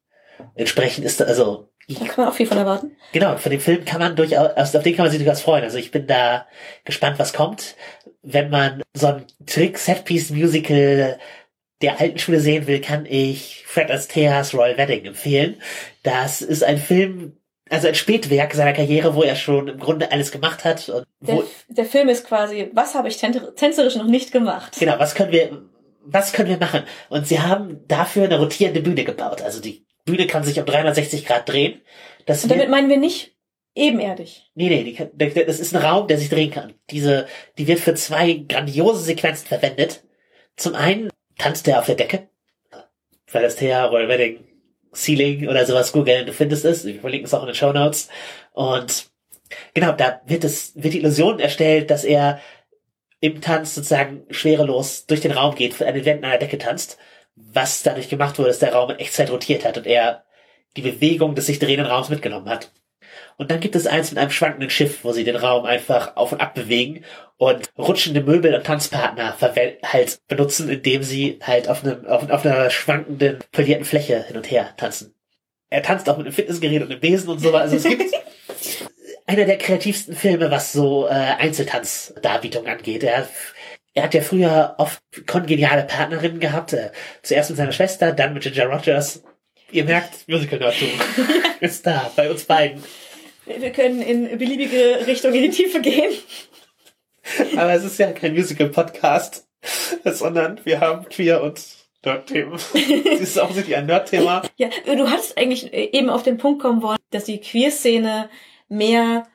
Entsprechend ist also Da kann man auch viel von erwarten. Genau, von dem Film kann man durchaus, also auf den kann man sich durchaus freuen. Also ich bin da gespannt, was kommt. Wenn man so ein Trick-Set-Piece-Musical der alten Schule sehen will, kann ich Fred Astaire's Royal Wedding empfehlen. Das ist ein Film, also ein Spätwerk seiner Karriere, wo er schon im Grunde alles gemacht hat und Der, der Film ist quasi, was habe ich tänzer- tänzerisch noch nicht gemacht? genau, was können wir, was können wir machen? Und sie haben dafür eine rotierende Bühne gebaut. Also die Bühne kann sich um 360 Grad drehen. Das Und damit meinen wir nicht ebenerdig. Nee, nee, die, kann- das ist ein Raum, der sich drehen kann. Diese, die wird für zwei grandiose Sequenzen verwendet. Zum einen tanzt er auf der Decke. Weil das her, Royal Wedding, Ceiling oder sowas googeln, du findest es. Wir verlinken es auch in den Show Notes. Und genau, da wird es, wird die Illusion erstellt, dass er im Tanz sozusagen schwerelos durch den Raum geht, an den Wänden einer Decke tanzt. Was dadurch gemacht wurde, dass der Raum in Echtzeit rotiert hat und er die Bewegung des sich drehenden Raums mitgenommen hat. Und dann gibt es eins mit einem schwankenden Schiff, wo sie den Raum einfach auf und ab bewegen und rutschende Möbel und Tanzpartner halt benutzen, indem sie halt auf, einem, auf, auf einer schwankenden, polierten Fläche hin und her tanzen. Er tanzt auch mit einem Fitnessgerät und einem Besen und so. Also es gibt einer der kreativsten Filme, was so äh, Einzeltanzdarbietungen angeht. Er, er hat ja früher oft kongeniale Partnerinnen gehabt. Äh, zuerst mit seiner Schwester, dann mit Ginger Rogers. Ihr merkt, Musical Nerdtum ist da bei uns beiden. Wir können in beliebige Richtungen in die Tiefe gehen. Aber es ist ja kein Musical-Podcast, sondern wir haben Queer und Nerd-Themen. Das ist offensichtlich ein Nerd-Thema. Ja, du hattest eigentlich eben auf den Punkt kommen wollen, dass die Queer-Szene mehr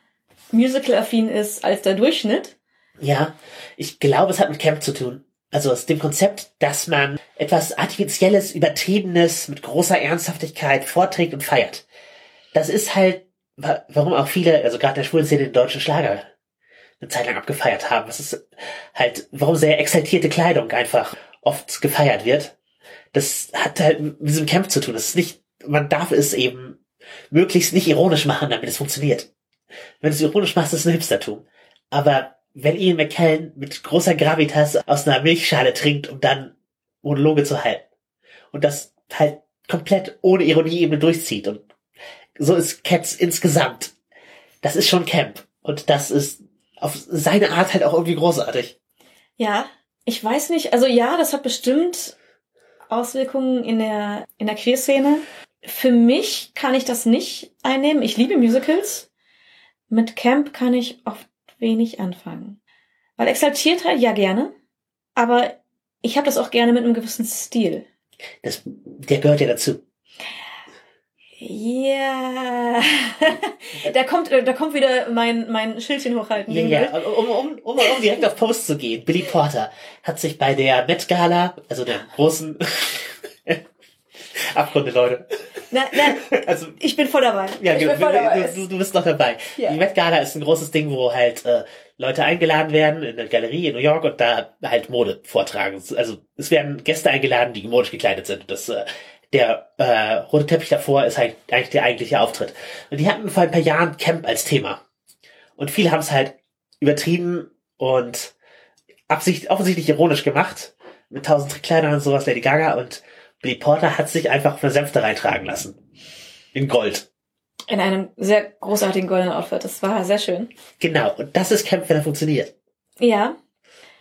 musical-affin ist als der Durchschnitt. Ja, ich glaube, es hat mit Camp zu tun. Also aus dem Konzept, dass man etwas Artifizielles, Übertriebenes mit großer Ernsthaftigkeit vorträgt und feiert. Das ist halt, warum auch viele, also gerade der schwulen Szene den deutschen Schlager eine Zeit lang abgefeiert haben. Das ist halt, warum sehr exaltierte Kleidung einfach oft gefeiert wird. Das hat halt mit diesem Camp zu tun. Das ist nicht, man darf es eben möglichst nicht ironisch machen, damit es funktioniert. Wenn du es ironisch machst, ist es ein Hipstertum. Aber wenn Ian McKellen mit großer Gravitas aus einer Milchschale trinkt, um dann Monologe zu halten. Und das halt komplett ohne Ironie eben durchzieht. Und so ist Cats insgesamt. Das ist schon Camp. Und das ist auf seine Art halt auch irgendwie großartig. Ja, ich weiß nicht. Also ja, das hat bestimmt Auswirkungen in der, in der Queer-Szene. Für mich kann ich das nicht einnehmen. Ich liebe Musicals. Mit Camp kann ich oft wenig anfangen. Weil exaltiert halt ja gerne, aber ich habe das auch gerne mit einem gewissen Stil. Das, der gehört ja dazu. Ja, da kommt, da kommt wieder mein, mein Schildchen hochhalten. Ja, ja. Um, um, um, um direkt auf Post zu gehen. Billy Porter hat sich bei der Met Gala, also der großen Abgründe, Leute. Na, na, also, ich bin voll dabei. Ja, ich bin voll dabei. Du, du, bist noch dabei. Ja. Die Met Gala ist ein großes Ding, wo halt äh, Leute eingeladen werden in eine Galerie in New York und da halt Mode vortragen. Also es werden Gäste eingeladen, die modisch gekleidet sind. Das äh, der äh, rote Teppich davor ist halt eigentlich der eigentliche Auftritt. Und die hatten vor ein paar Jahren Camp als Thema. Und viele haben es halt übertrieben und absicht, offensichtlich ironisch gemacht. Mit tausend Trickkleidern und sowas, Lady Gaga. Und Billy Porter hat sich einfach eine Sänfte reintragen lassen. In Gold. In einem sehr großartigen goldenen Outfit. Das war sehr schön. Genau. Und das ist Camp, wenn er funktioniert. Ja.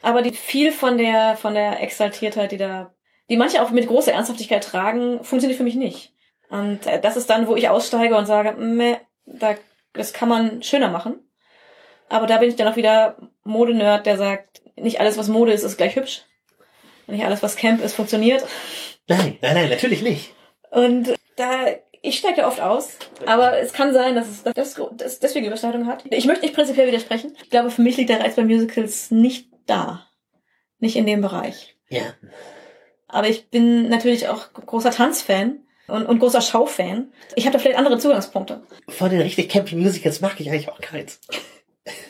Aber die viel von der, von der Exaltiertheit, die da die manche auch mit großer Ernsthaftigkeit tragen, funktioniert für mich nicht. Und äh, das ist dann, wo ich aussteige und sage, meh, da, das kann man schöner machen. Aber da bin ich dann auch wieder Modenerd, der sagt, nicht alles, was Mode ist, ist gleich hübsch. Nicht alles, was Camp ist, funktioniert. Nein, nein, nein, natürlich nicht. Und da, ich steige da oft aus, aber es kann sein, dass es das, das deswegen Überschneidung hat. Ich möchte nicht prinzipiell widersprechen. Ich glaube, für mich liegt der Reiz bei Musicals nicht da. Nicht in dem Bereich. Ja. Aber ich bin natürlich auch großer Tanzfan und, und großer Schaufan. Ich habe da vielleicht andere Zugangspunkte. Von den richtig Camping Musicals mag ich eigentlich auch keins.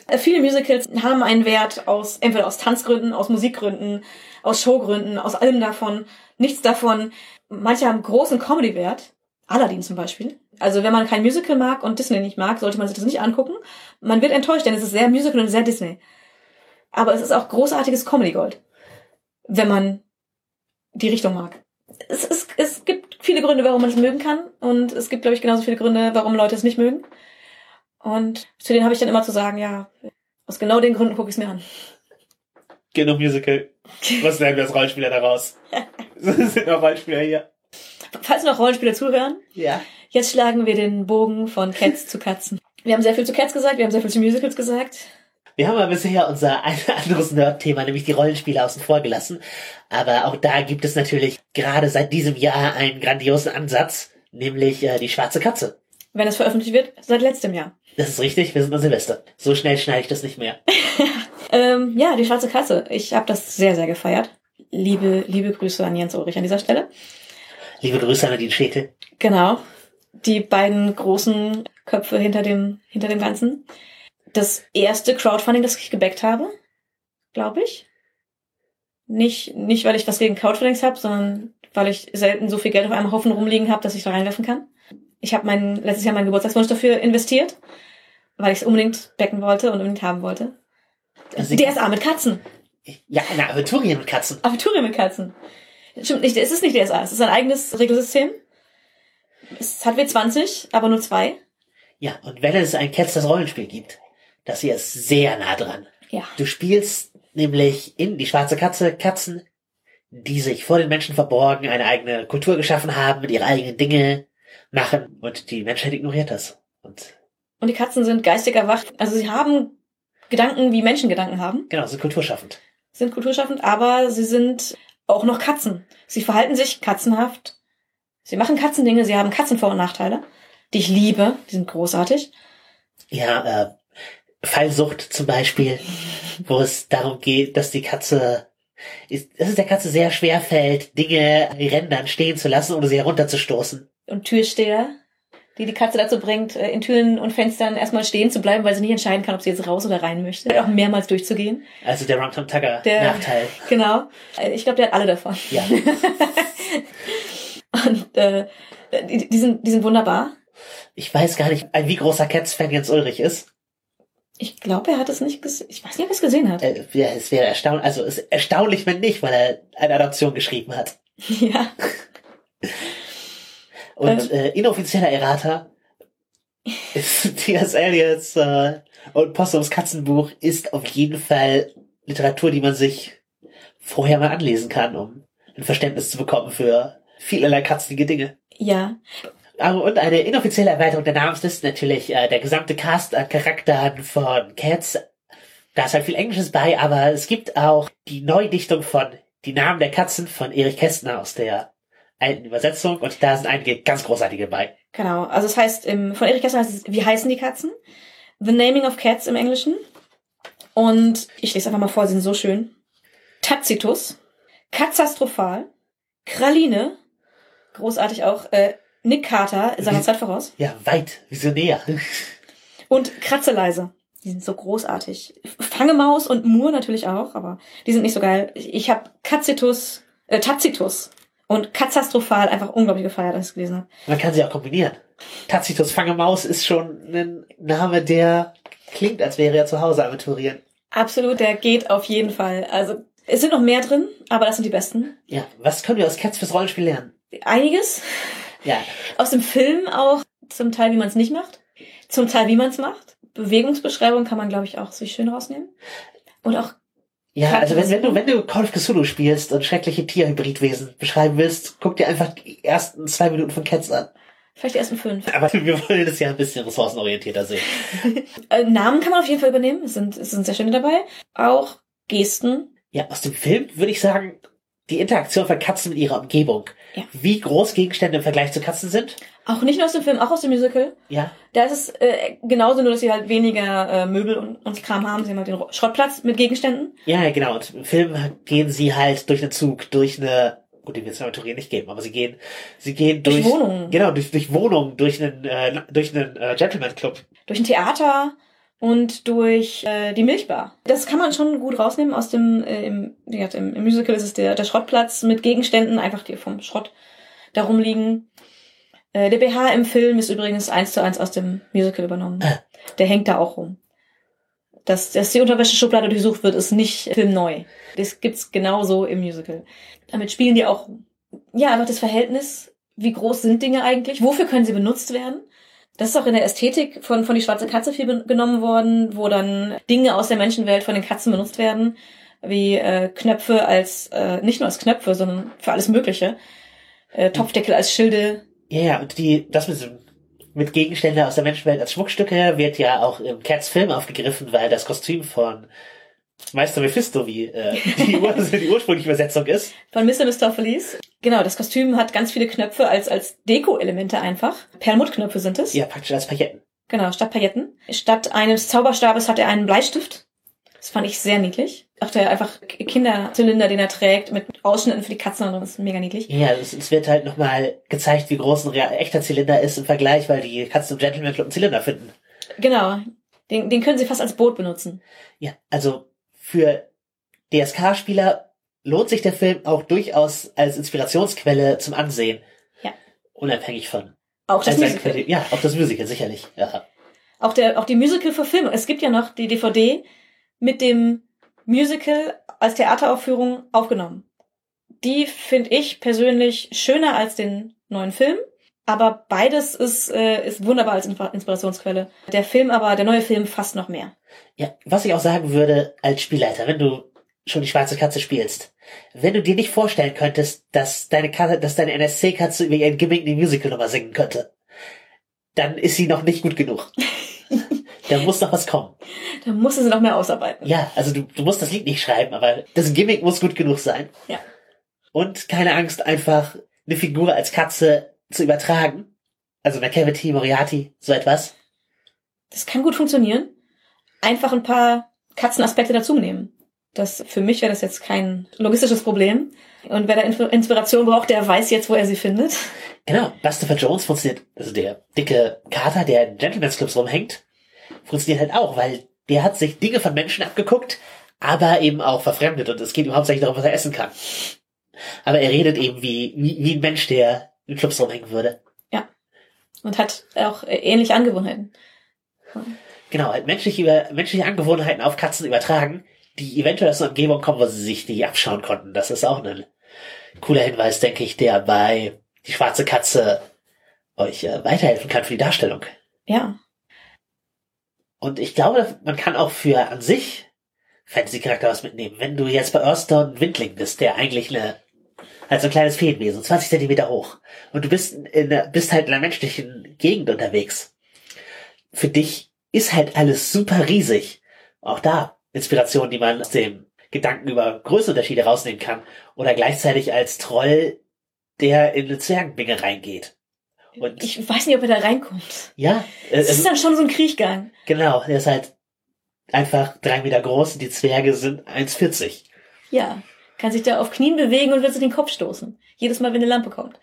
Äh, viele Musicals haben einen Wert aus, entweder aus Tanzgründen, aus Musikgründen, aus Showgründen, aus allem davon. Nichts davon. Manche haben großen Comedy-Wert. Aladdin zum Beispiel. Also wenn man kein Musical mag und Disney nicht mag, sollte man sich das nicht angucken. Man wird enttäuscht, denn es ist sehr Musical und sehr Disney. Aber es ist auch großartiges Comedy-Gold. Wenn man die Richtung mag. Es, es, es gibt viele Gründe, warum man es mögen kann. Und es gibt, glaube ich, genauso viele Gründe, warum Leute es nicht mögen. Und zu denen habe ich dann immer zu sagen, ja, aus genau den Gründen gucke ich es mir an. Genug Musical. Was lernen wir als Rollenspieler daraus? sind noch Rollenspieler hier. Falls noch Rollenspieler zuhören. Ja. Jetzt schlagen wir den Bogen von Cats zu Katzen. Wir haben sehr viel zu Cats gesagt, wir haben sehr viel zu Musicals gesagt. Wir haben ja bisher unser ein anderes Nerd-Thema, nämlich die Rollenspiele außen vor gelassen. Aber auch da gibt es natürlich gerade seit diesem Jahr einen grandiosen Ansatz, nämlich äh, die schwarze Katze. Wenn es veröffentlicht wird, seit letztem Jahr. Das ist richtig, wir sind an Silvester. So schnell schneide ich das nicht mehr. ähm, ja, die schwarze Katze. Ich habe das sehr, sehr gefeiert. Liebe, liebe Grüße an Jens Ulrich an dieser Stelle. Liebe Grüße an Nadine Schäkel. Genau. Die beiden großen Köpfe hinter dem, hinter dem Ganzen das erste Crowdfunding, das ich gebackt habe, glaube ich. Nicht, nicht, weil ich was gegen Crowdfundings habe, sondern weil ich selten so viel Geld auf einem Haufen rumliegen habe, dass ich da reinwerfen kann. Ich habe mein, letztes Jahr meinen Geburtstagswunsch dafür investiert, weil ich es unbedingt becken wollte und unbedingt haben wollte. Also DSA mit Katzen. Ja, eine Aventurien mit Katzen. Aventurien mit Katzen. Stimmt nicht, es ist nicht DSA, es ist ein eigenes Regelsystem. Es hat W20, aber nur zwei. Ja, und wenn es ein Cats das Rollenspiel gibt, das hier ist sehr nah dran. Ja. Du spielst nämlich in die schwarze Katze Katzen, die sich vor den Menschen verborgen, eine eigene Kultur geschaffen haben, mit ihre eigenen Dinge machen und die Menschheit ignoriert das. Und Und die Katzen sind geistig erwacht. Also sie haben Gedanken, wie Menschen Gedanken haben, genau, sind kulturschaffend. sind kulturschaffend, aber sie sind auch noch Katzen. Sie verhalten sich katzenhaft. Sie machen Katzendinge, sie haben Katzenvor- und Nachteile, die ich liebe, die sind großartig. Ja, äh, Fallsucht zum Beispiel, wo es darum geht, dass die Katze, ist, dass es der Katze sehr schwer fällt, Dinge an Rändern stehen zu lassen, ohne sie herunterzustoßen. Und Türsteher, die die Katze dazu bringt, äh, in Türen und Fenstern erstmal stehen zu bleiben, weil sie nicht entscheiden kann, ob sie jetzt raus oder rein möchte. Auch mehrmals durchzugehen. Also der Rum Tum Tugger Der- Nachteil. Genau. Äh, Ich glaube, der hat alle davon. Ja. Und äh, die, die, sind, die sind wunderbar. Ich weiß gar nicht, wie großer Cats-Fan Jens Ulrich ist. Ich glaube, er hat es nicht gesehen. Ich weiß nicht, ob er es gesehen hat. Äh, ja, es wäre erstaunlich, also es ist erstaunlich, wenn nicht, weil er eine Adaption geschrieben hat. ja. Und äh, inoffizieller Errata ist T.S. Eliot's äh, und Possums Katzenbuch ist auf jeden Fall Literatur, die man sich vorher mal anlesen kann, um ein Verständnis zu bekommen für vielerlei katzenige Dinge. Ja. Aber und eine inoffizielle Erweiterung der Namensliste natürlich äh, der gesamte Cast an Charakteren von Cats. Da ist halt viel Englisches bei, aber es gibt auch die Neudichtung von Die Namen der Katzen von Erich Kästner aus der alten Übersetzung und da sind einige ganz großartige bei. Genau. Also es heißt, im, von Erich Kästner heißt es, wie heißen die Katzen? The Naming of Cats im Englischen. Und ich lese einfach mal vor, sie sind so schön. Tacitus, Katzastrophal, Kraline, großartig auch, äh, Nick Carter, seiner Zeit voraus, Ja, weit, visionär. und Kratzeleise. Die sind so großartig. Fangemaus und Mur natürlich auch, aber die sind nicht so geil. Ich, ich habe Katsitus, äh, Tacitus und Katzastrophal einfach unglaublich gefeiert, als ich es gelesen habe. Man kann sie auch kombinieren. Tacitus Fangemaus ist schon ein Name, der klingt, als wäre er zu Hause aventurieren. Absolut, der geht auf jeden Fall. Also es sind noch mehr drin, aber das sind die besten. Ja, was können wir aus Cats fürs Rollenspiel lernen? Einiges. Ja, Aus dem Film auch zum Teil, wie man es nicht macht. Zum Teil, wie man es macht. Bewegungsbeschreibung kann man, glaube ich, auch sich schön rausnehmen. Und auch, Ja, also wenn, wenn du, wenn du Call of Cthulhu spielst und schreckliche Tierhybridwesen beschreiben willst, guck dir einfach die ersten zwei Minuten von Cats an. vielleicht die ersten fünf. Aber wir wollen das ja ein bisschen ressourcenorientierter sehen. Äh, Namen kann man auf jeden Fall übernehmen. Es sind, es sind sehr schöne dabei. Auch Gesten. Ja, aus dem Film würde ich sagen, die Interaktion von Katzen mit ihrer Umgebung. Ja. Wie groß Gegenstände im Vergleich zu Katzen sind. Auch nicht nur aus dem Film, auch aus dem Musical. Ja, Da ist es äh, genauso, nur dass sie halt weniger äh, Möbel und, und Kram haben. Sie haben halt den Ro- Schrottplatz mit Gegenständen. ja, genau. Und im Film gehen sie halt durch einen Zug, durch eine, gut, die wird es Aventurier nicht geben, aber sie gehen, sie gehen Durch durch, Wohnungen. genau, durch, durch Wohnungen, durch einen, äh, durch einen äh, Gentleman Club. durch ein Theater und durch äh, die Milchbar. Das kann man schon gut rausnehmen aus dem, äh, im, wie gesagt, im, im Musical ist es der, der Schrottplatz mit Gegenständen, einfach die vom Schrott da rumliegen. Äh, der BH im Film ist übrigens eins zu eins aus dem Musical übernommen. Ah. Der hängt da auch rum. Dass, dass die Unterwäscheschublade durchsucht wird, ist nicht filmneu. Das gibt's genauso im Musical. Damit spielen die auch. Ja, einfach das Verhältnis. Wie groß sind Dinge eigentlich? Wofür können sie benutzt werden? Das ist auch in der Ästhetik von, von die schwarze Katze viel genommen worden, wo dann Dinge aus der Menschenwelt von den Katzen benutzt werden, wie äh, Knöpfe als, äh, nicht nur als Knöpfe, sondern für alles Mögliche. Äh, Topfdeckel als Schilde. Ja, ja, und die, das mit, mit Gegenstände aus der Menschenwelt als Schmuckstücke wird ja auch im Cats Film aufgegriffen, weil das Kostüm von Meister Mephisto, wie äh, die, Ur die ursprüngliche Übersetzung ist. Von Mr. Mistopheles. Genau, das Kostüm hat ganz viele Knöpfe als, als Deko-Elemente einfach. Perlmuttknöpfe sind es. Ja, praktisch als Pailletten. Genau, statt Pailletten. Statt eines Zauberstabes hat er einen Bleistift. Das fand ich sehr niedlich. Auch der einfach Kinderzylinder, den er trägt, mit Ausschnitten für die Katzen und so, das ist mega niedlich. Ja, es, es wird halt nochmal gezeigt, wie groß ein real- echter Zylinder ist im Vergleich, weil die Katzen im Gentleman Club einen Zylinder finden. Genau. Den, den können sie fast als Boot benutzen. Ja, also für DSK-Spieler lohnt sich der Film auch durchaus als Inspirationsquelle zum Ansehen. Ja. Unabhängig von Auch das Musical. Ja, auch das Musical, sicherlich. Ja. Auch der, auch die Musical-Verfilmung. Es gibt ja noch die DVD mit dem Musical als Theateraufführung aufgenommen. Die finde ich persönlich schöner als den neuen Film. Aber beides ist, äh, ist wunderbar als Inspira- Inspirationsquelle. Der Film aber, der neue Film fast noch mehr. ja, was ich auch sagen würde als Spielleiter, wenn du schon die schwarze Katze spielst, wenn du dir nicht vorstellen könntest, dass deine Katze, dass deine NSC-Katze über ihren Gimmick die Musical-Nummer singen könnte, dann ist sie noch nicht gut genug. da muss noch was kommen. Da musste sie noch mehr ausarbeiten. Ja, also du, du musst das Lied nicht schreiben, aber das Gimmick muss gut genug sein. Ja. Und keine Angst, einfach eine Figur als Katze zu übertragen. Also McCavity, Moriarty, so etwas. Das kann gut funktionieren. Einfach ein paar Katzenaspekte dazu nehmen. Das, für mich wäre das jetzt kein logistisches Problem. Und wer da Inspiration braucht, der weiß jetzt, wo er sie findet. Genau, Buster Jones funktioniert, also der dicke Kater, der in Gentleman's Clubs rumhängt, funktioniert halt auch, weil der hat sich Dinge von Menschen abgeguckt, aber eben auch verfremdet und es geht ihm hauptsächlich darum, was er essen kann. Aber er redet eben wie, wie, wie ein Mensch, der in Clubs rumhängen würde. Und hat auch äh, ähnliche Angewohnheiten. Genau, halt menschliche, menschliche Angewohnheiten auf Katzen übertragen, die eventuell aus einer Umgebung kommen, wo sie sich die abschauen konnten. Das ist auch ein cooler Hinweis, denke ich, der bei die schwarze Katze euch äh, weiterhelfen kann für die Darstellung. Ja. Und ich glaube, man kann auch für an sich Fantasy-Charakter was mitnehmen. Wenn du jetzt bei Earthstone Windling bist, der eigentlich eine, halt so ein kleines Feenwesen, 20 Zentimeter hoch, und du bist in der, bist halt in einer menschlichen Gegend unterwegs. Für dich ist halt alles super riesig. Auch da Inspiration, die man aus dem Gedanken über Größenunterschiede rausnehmen kann. Oder gleichzeitig als Troll, der in eine Zwergenbinge reingeht. Und Ich weiß nicht, ob er da reinkommt. ja, äh, Es ist dann schon so ein Kriechgang. Genau, der ist halt einfach drei Meter groß und die Zwerge sind 1,40. Ja. Kann sich da auf Knien bewegen und wird sich den Kopf stoßen. Jedes Mal, wenn eine Lampe kommt.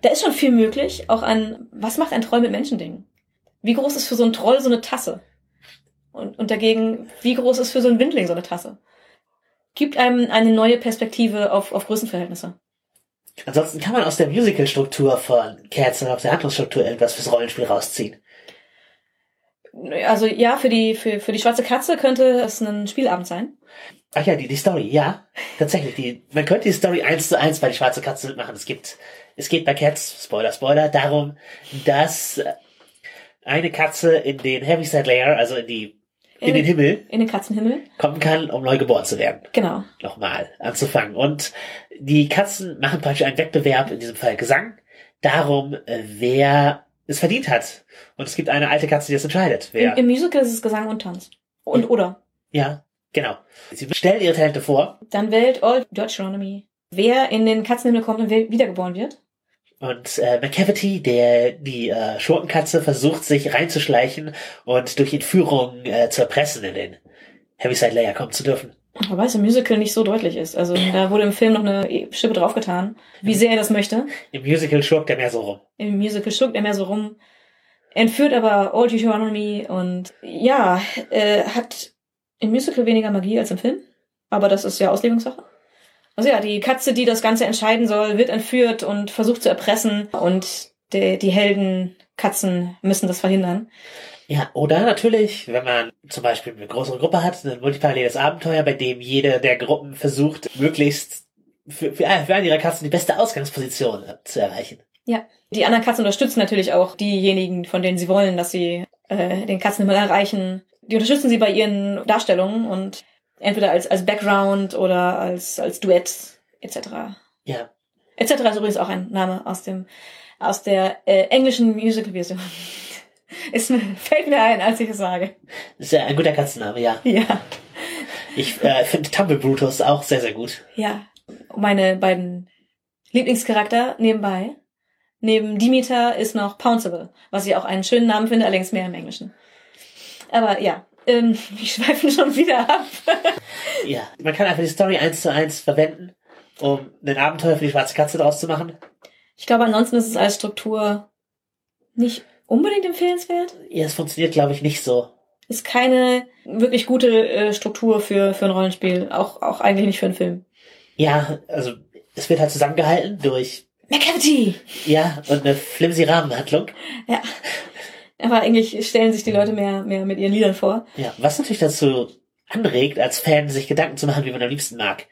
Da ist schon viel möglich, auch an, was macht ein Troll mit Menschendingen? Wie groß ist für so einen Troll so eine Tasse? Und, und dagegen, wie groß ist für so einen Windling so eine Tasse? Gibt einem eine neue Perspektive auf, auf Größenverhältnisse. Ansonsten kann man aus der Musical-Struktur von Cats und aus der Handlungsstruktur irgendwas fürs Rollenspiel rausziehen. Also ja, für die, für, für die schwarze Katze könnte es ein Spielabend sein. Ach ja, die, die Story, ja. Tatsächlich, die, man könnte die Story eins zu eins bei die schwarze Katze mitmachen. Es gibt, es geht bei Cats, Spoiler, Spoiler, darum, dass eine Katze in den Heaviside Layer, also in die, in den Himmel, In den Katzenhimmel. kommen kann, um neu geboren zu werden. Genau. nochmal anzufangen. Und die Katzen machen praktisch einen Wettbewerb, in diesem Fall Gesang, darum, äh, wer es verdient hat. Und es gibt eine alte Katze, die das entscheidet. Im, Wer, Im Musical ist es Gesang und Tanz. Und oder. ja, genau. Sie stellen ihre Talente vor Dann wählt Old Deuteronomy, wer in den Katzenhimmel kommt und wer wiedergeboren wird. Und äh, McCavity, der die äh, Schurkenkatze, versucht sich reinzuschleichen und durch Entführung äh, zu erpressen, in den Heaviside Layer kommen zu dürfen. Wobei es im Musical nicht so deutlich ist. Also da wurde im Film noch eine Schippe draufgetan, wie sehr er das möchte. Im Musical schurkt er mehr so rum. Im Musical schluckt er mehr so rum, entführt aber Old Deuteronomy und ja, äh, hat im Musical weniger Magie als im Film. Aber das ist ja Auslegungssache. Also ja, die Katze, die das Ganze entscheiden soll, wird entführt und versucht zu erpressen und die, die Heldenkatzen müssen das verhindern. Ja, oder natürlich, wenn man zum Beispiel eine größere Gruppe hat, ein multiparalleles Abenteuer, bei dem jede der Gruppen versucht, möglichst für, für, für eine ihrer Katzen die beste Ausgangsposition äh, zu erreichen. Ja. Die anderen Katzen unterstützen natürlich auch diejenigen, von denen sie wollen, dass sie äh, den Katzenhimmel erreichen. Die unterstützen sie bei ihren Darstellungen und entweder als, als Background oder als, als Duett etc. Ja, Etc. ist übrigens auch ein Name aus dem aus der äh, englischen Musical-Version. Es fällt mir ein, als ich es sage. ist ja ein guter Katzenname, ja. Ja, Ich äh, finde Tumble Brutus auch sehr, sehr gut. ja. Meine beiden Lieblingscharakter nebenbei. Neben Demeter ist noch Pounceable, was ich auch einen schönen Namen finde, allerdings mehr im Englischen. Aber ja, ähm, ich schweife schon wieder ab. Ja, man kann einfach die Story eins zu eins verwenden, um ein Abenteuer für die schwarze Katze draus zu machen. Ich glaube, ansonsten ist es als Struktur nicht unbedingt empfehlenswert. Ja, es funktioniert, glaube ich, nicht so. Ist keine wirklich gute äh, Struktur für, für ein Rollenspiel. Auch, auch eigentlich nicht für einen Film. Ja, also es wird halt zusammengehalten durch McCavity! Ja, und eine flimsy Rahmenhandlung. Ja. Aber eigentlich stellen sich die Leute mehr, mehr mit ihren Liedern vor. Ja, was natürlich dazu anregt, als Fan sich Gedanken zu machen, wie man am liebsten mag.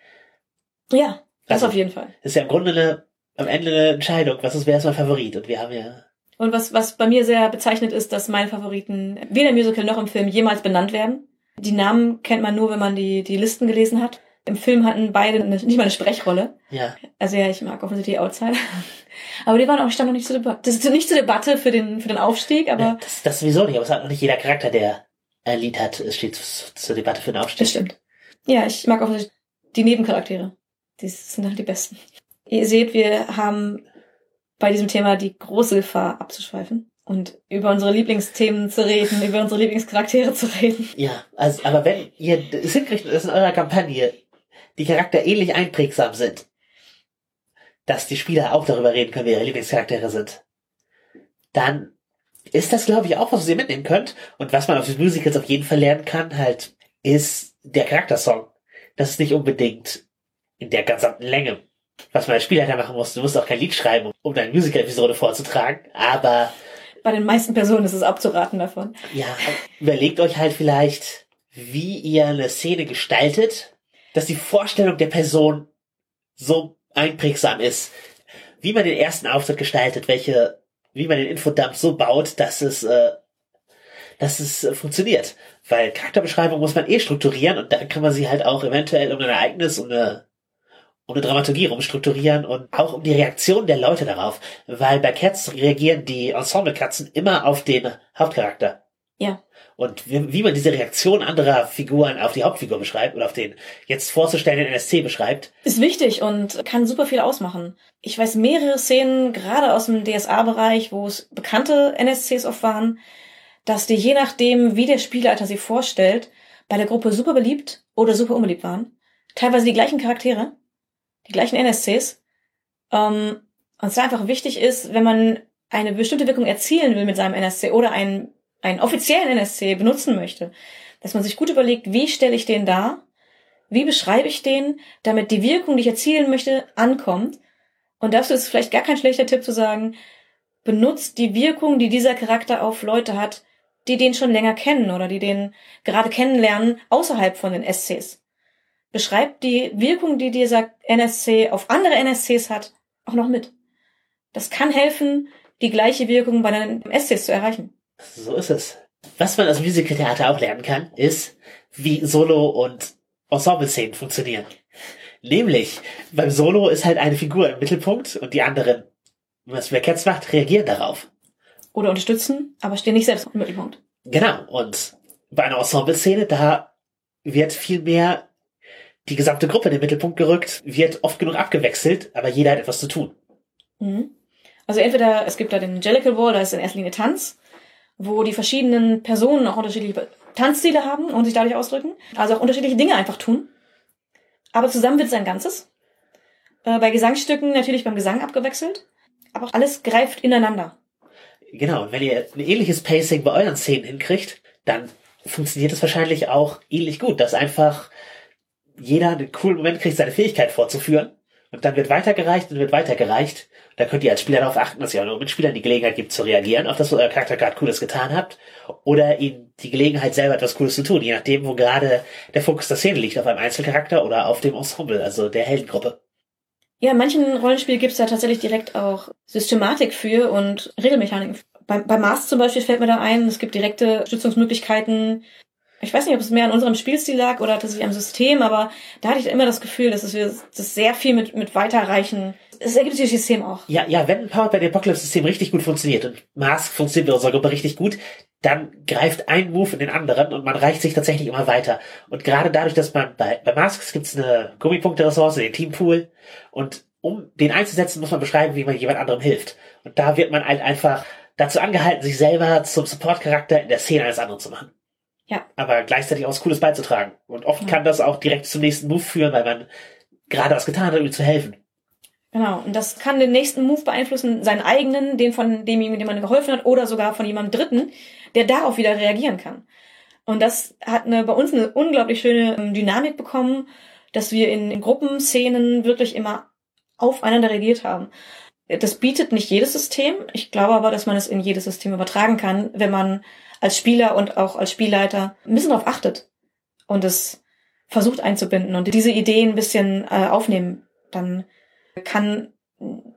Ja, das Also- auf jeden Fall. Ist ja im Grunde eine, am Ende eine Entscheidung, was ist, wer ist mein Favorit? Und wir haben ja, Und was, was bei mir sehr bezeichnet ist, dass meine Favoriten weder im Musical noch im Film jemals benannt werden. Die Namen kennt man nur, wenn man die, die Listen gelesen hat. Im Film hatten beide eine, nicht mal eine Sprechrolle. ja, Also ja, ich mag offensichtlich Outsider. Aber die waren auch, standen noch nicht zur Debatte. Das ist nicht zur Debatte für den, für den Aufstieg, aber ja das, das sowieso nicht, aber es hat noch nicht jeder Charakter, der ein Lied hat, es steht zu- zur Debatte für den Aufstieg. das stimmt. Ja, ich mag offensichtlich die Nebencharaktere. Die sind halt die besten. Ihr seht, wir haben bei diesem Thema die große Gefahr abzuschweifen und über unsere Lieblingsthemen zu reden, über unsere Lieblingscharaktere zu reden. Ja, also, aber wenn ihr es hinkriegt, dass in eurer Kampagne die Charakter ähnlich einprägsam sind, dass die Spieler auch darüber reden können, wer ihre Lieblingscharaktere sind, dann ist das, glaube ich, auch was, ihr mitnehmen könnt. Und was man auf den Musicals auf jeden Fall lernen kann, halt, ist der Charaktersong. Das ist nicht unbedingt in der gesamten Länge, was man als Spielleiter machen muss. Du musst auch kein Lied schreiben, um deine Musical-Episode vorzutragen, aber Bei den meisten Personen ist es abzuraten davon. ja, überlegt euch halt vielleicht, wie ihr eine Szene gestaltet, dass die Vorstellung der Person so einprägsam ist, wie man den ersten Auftritt gestaltet, welche, wie man den Infodump so baut, dass es, äh, dass es äh, funktioniert. Weil Charakterbeschreibung muss man eh strukturieren und dann kann man sie halt auch eventuell um ein Ereignis, um eine, um eine Dramaturgie rumstrukturieren und auch um die Reaktion der Leute darauf. Weil bei Cats reagieren die Ensemble-Katzen immer auf den Hauptcharakter. Und wie, wie man diese Reaktion anderer Figuren auf die Hauptfigur beschreibt oder auf den jetzt vorzustellenden NSC beschreibt, Ist wichtig und kann super viel ausmachen. Ich weiß mehrere Szenen, gerade aus dem DSA-Bereich, wo es bekannte NSCs oft waren, dass die je nachdem, wie der Spielleiter sie vorstellt, bei der Gruppe super beliebt oder super unbeliebt waren. Teilweise die gleichen Charaktere, die gleichen NSCs. Ähm, und es einfach wichtig ist, wenn man eine bestimmte Wirkung erzielen will mit seinem NSC oder einen, einen offiziellen NSC benutzen möchte, dass man sich gut überlegt, wie stelle ich den dar, wie beschreibe ich den, damit die Wirkung, die ich erzielen möchte, ankommt. Und dafür ist es vielleicht gar kein schlechter Tipp zu sagen, benutzt die Wirkung, die dieser Charakter auf Leute hat, die den schon länger kennen oder die den gerade kennenlernen außerhalb von den SCs. Beschreibt die Wirkung, die dieser NSC auf andere NSCs hat, auch noch mit. Das kann helfen, die gleiche Wirkung bei den SCs zu erreichen. So ist es. Was man aus Musical-Theater auch lernen kann, ist, wie Solo- und Ensemble-Szenen funktionieren. Nämlich, beim Solo ist halt eine Figur im Mittelpunkt und die anderen, was wer Cats macht, reagieren darauf. Oder unterstützen, aber stehen nicht selbst im Mittelpunkt. Genau. Und bei einer Ensemble-Szene, da wird viel mehr die gesamte Gruppe in den Mittelpunkt gerückt, wird oft genug abgewechselt, aber jeder hat etwas zu tun. Mhm. Also entweder es gibt da den Jellicle Wall, da ist in erster Linie Tanz, wo die verschiedenen Personen auch unterschiedliche Tanzstile haben und sich dadurch ausdrücken, also auch unterschiedliche Dinge einfach tun. Aber zusammen wird es ein Ganzes. Äh, bei Gesangsstücken natürlich beim Gesang abgewechselt, aber auch alles greift ineinander. Genau, und wenn ihr ein ähnliches Pacing bei euren Szenen hinkriegt, dann funktioniert es wahrscheinlich auch ähnlich gut, dass einfach jeder einen coolen Moment kriegt, seine Fähigkeit vorzuführen. Und dann wird weitergereicht und wird weitergereicht. Da könnt ihr als Spieler darauf achten, dass ihr euren Mitspielern die Gelegenheit gibt zu reagieren auf das, was euer Charakter gerade Cooles getan habt. Oder ihnen die Gelegenheit selber etwas Cooles zu tun, je nachdem, wo gerade der Fokus der Szene liegt, auf einem Einzelcharakter oder auf dem Ensemble, also der Heldengruppe. Ja, in manchen Rollenspielen gibt es da tatsächlich direkt auch Systematik für und Regelmechaniken. Bei, bei Mars zum Beispiel fällt mir da ein, es gibt direkte Stützungsmöglichkeiten. Ich weiß nicht, ob es mehr an unserem Spielstil lag oder tatsächlich am System, aber da hatte ich immer das Gefühl, dass wir das sehr viel mit, mit weiterreichen. Es ergibt sich das System auch. Ja, ja, wenn Powered by the Apocalypse System richtig gut funktioniert und Mask funktioniert mit unserer Gruppe richtig gut, dann greift ein Move in den anderen und man reicht sich tatsächlich immer weiter. Und gerade dadurch, dass man bei, bei Masks gibt es eine Gummipunkte-Ressource, den Teampool und um den einzusetzen, muss man beschreiben, wie man jemand anderem hilft. Und da wird man halt einfach dazu angehalten, sich selber zum Support-Charakter in der Szene eines anderen zu machen. Ja. Aber gleichzeitig auch was Cooles beizutragen. Und oft Ja. kann das auch direkt zum nächsten Move führen, weil man gerade was getan hat, um ihm zu helfen. Genau. Und das kann den nächsten Move beeinflussen, seinen eigenen, den von demjenigen, dem man geholfen hat, oder sogar von jemandem Dritten, der darauf wieder reagieren kann. Und das hat eine, bei uns eine unglaublich schöne ähm, Dynamik bekommen, dass wir in, in Gruppenszenen wirklich immer aufeinander reagiert haben. Das bietet nicht jedes System. Ich glaube aber, dass man es in jedes System übertragen kann, wenn man als Spieler und auch als Spielleiter ein bisschen darauf achtet und es versucht einzubinden und diese Ideen ein bisschen äh, aufnehmen. Dann kann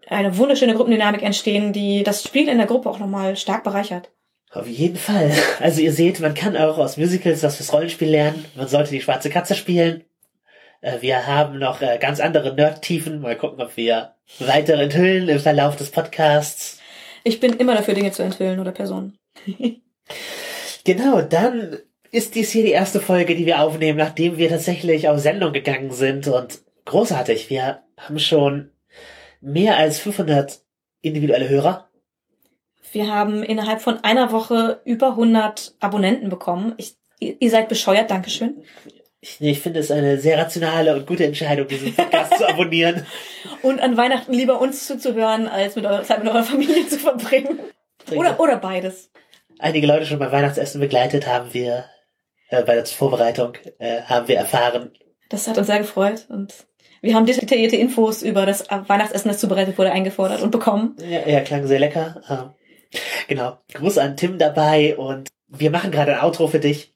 eine wunderschöne Gruppendynamik entstehen, die das Spiel in der Gruppe auch nochmal stark bereichert. Auf jeden Fall. Also ihr seht, man kann auch aus Musicals was fürs Rollenspiel lernen. Man sollte die schwarze Katze spielen. Äh, wir haben noch äh, ganz andere Nerd-Tiefen. Mal gucken, ob wir weitere enthüllen im Verlauf des Podcasts. Ich bin immer dafür, Dinge zu enthüllen oder Personen. genau, dann ist dies hier die erste Folge, die wir aufnehmen, nachdem wir tatsächlich auf Sendung gegangen sind und großartig. Wir haben schon mehr als 500 individuelle Hörer. Wir haben innerhalb von einer Woche über 100 Abonnenten bekommen. Ich, ihr seid bescheuert, Dankeschön. Ich, ich finde es eine sehr rationale und gute Entscheidung, diesen Podcast zu abonnieren. Und an Weihnachten lieber uns zuzuhören, als mit eurer Zeit mit eurer Familie zu verbringen. Oder, oder beides. Einige Leute schon beim Weihnachtsessen begleitet haben wir, äh, bei der Vorbereitung, äh, haben wir erfahren. Das hat uns sehr gefreut und wir haben detaillierte Infos über das Weihnachtsessen, das zubereitet wurde, eingefordert und bekommen. Ja, ja klang sehr lecker. Ähm, genau. Gruß an Tim dabei und wir machen gerade ein Outro für dich.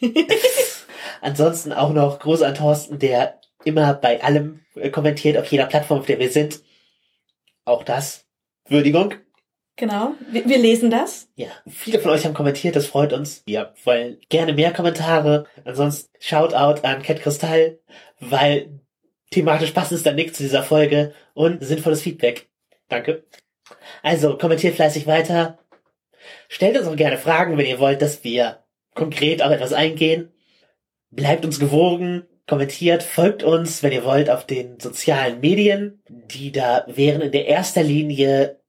Ansonsten auch noch Gruß an Thorsten, der immer bei allem äh, kommentiert, auf jeder Plattform, auf der wir sind. Auch das. Würdigung. Genau, wir, wir, lesen das. Ja, viele von euch haben kommentiert, das freut uns. Wir wollen gerne mehr Kommentare. Ansonsten Shoutout an Cat Kristall, weil thematisch passt es dann nichts zu dieser Folge und sinnvolles Feedback. Danke. Also, kommentiert fleißig weiter. Stellt uns auch gerne Fragen, wenn ihr wollt, dass wir konkret auf etwas eingehen. Bleibt uns gewogen, kommentiert, folgt uns, wenn ihr wollt, auf den sozialen Medien. Die da wären in der erster Linie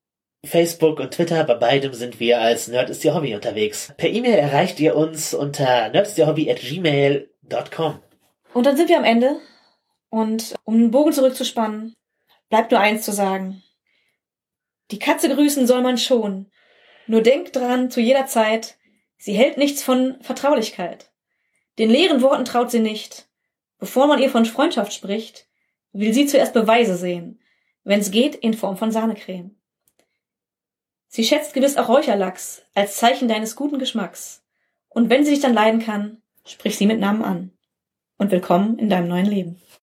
Facebook und Twitter. Bei beidem sind wir als Nerd ist Ihr Hobby unterwegs. Per E-Mail erreicht ihr uns unter nerdistierhobby@gmail.com. Und dann sind wir am Ende. Und um den Bogen zurückzuspannen, bleibt nur eins zu sagen. Die Katze grüßen soll man schon. Nur denkt dran zu jeder Zeit, sie hält nichts von Vertraulichkeit. Den leeren Worten traut sie nicht. Bevor man ihr von Freundschaft spricht, will sie zuerst Beweise sehen, wenn's geht in Form von Sahnecreme. Sie schätzt gewiss auch Räucherlachs als Zeichen deines guten Geschmacks. Und wenn sie dich dann leiden kann, sprich sie mit Namen an. Und willkommen in deinem neuen Leben.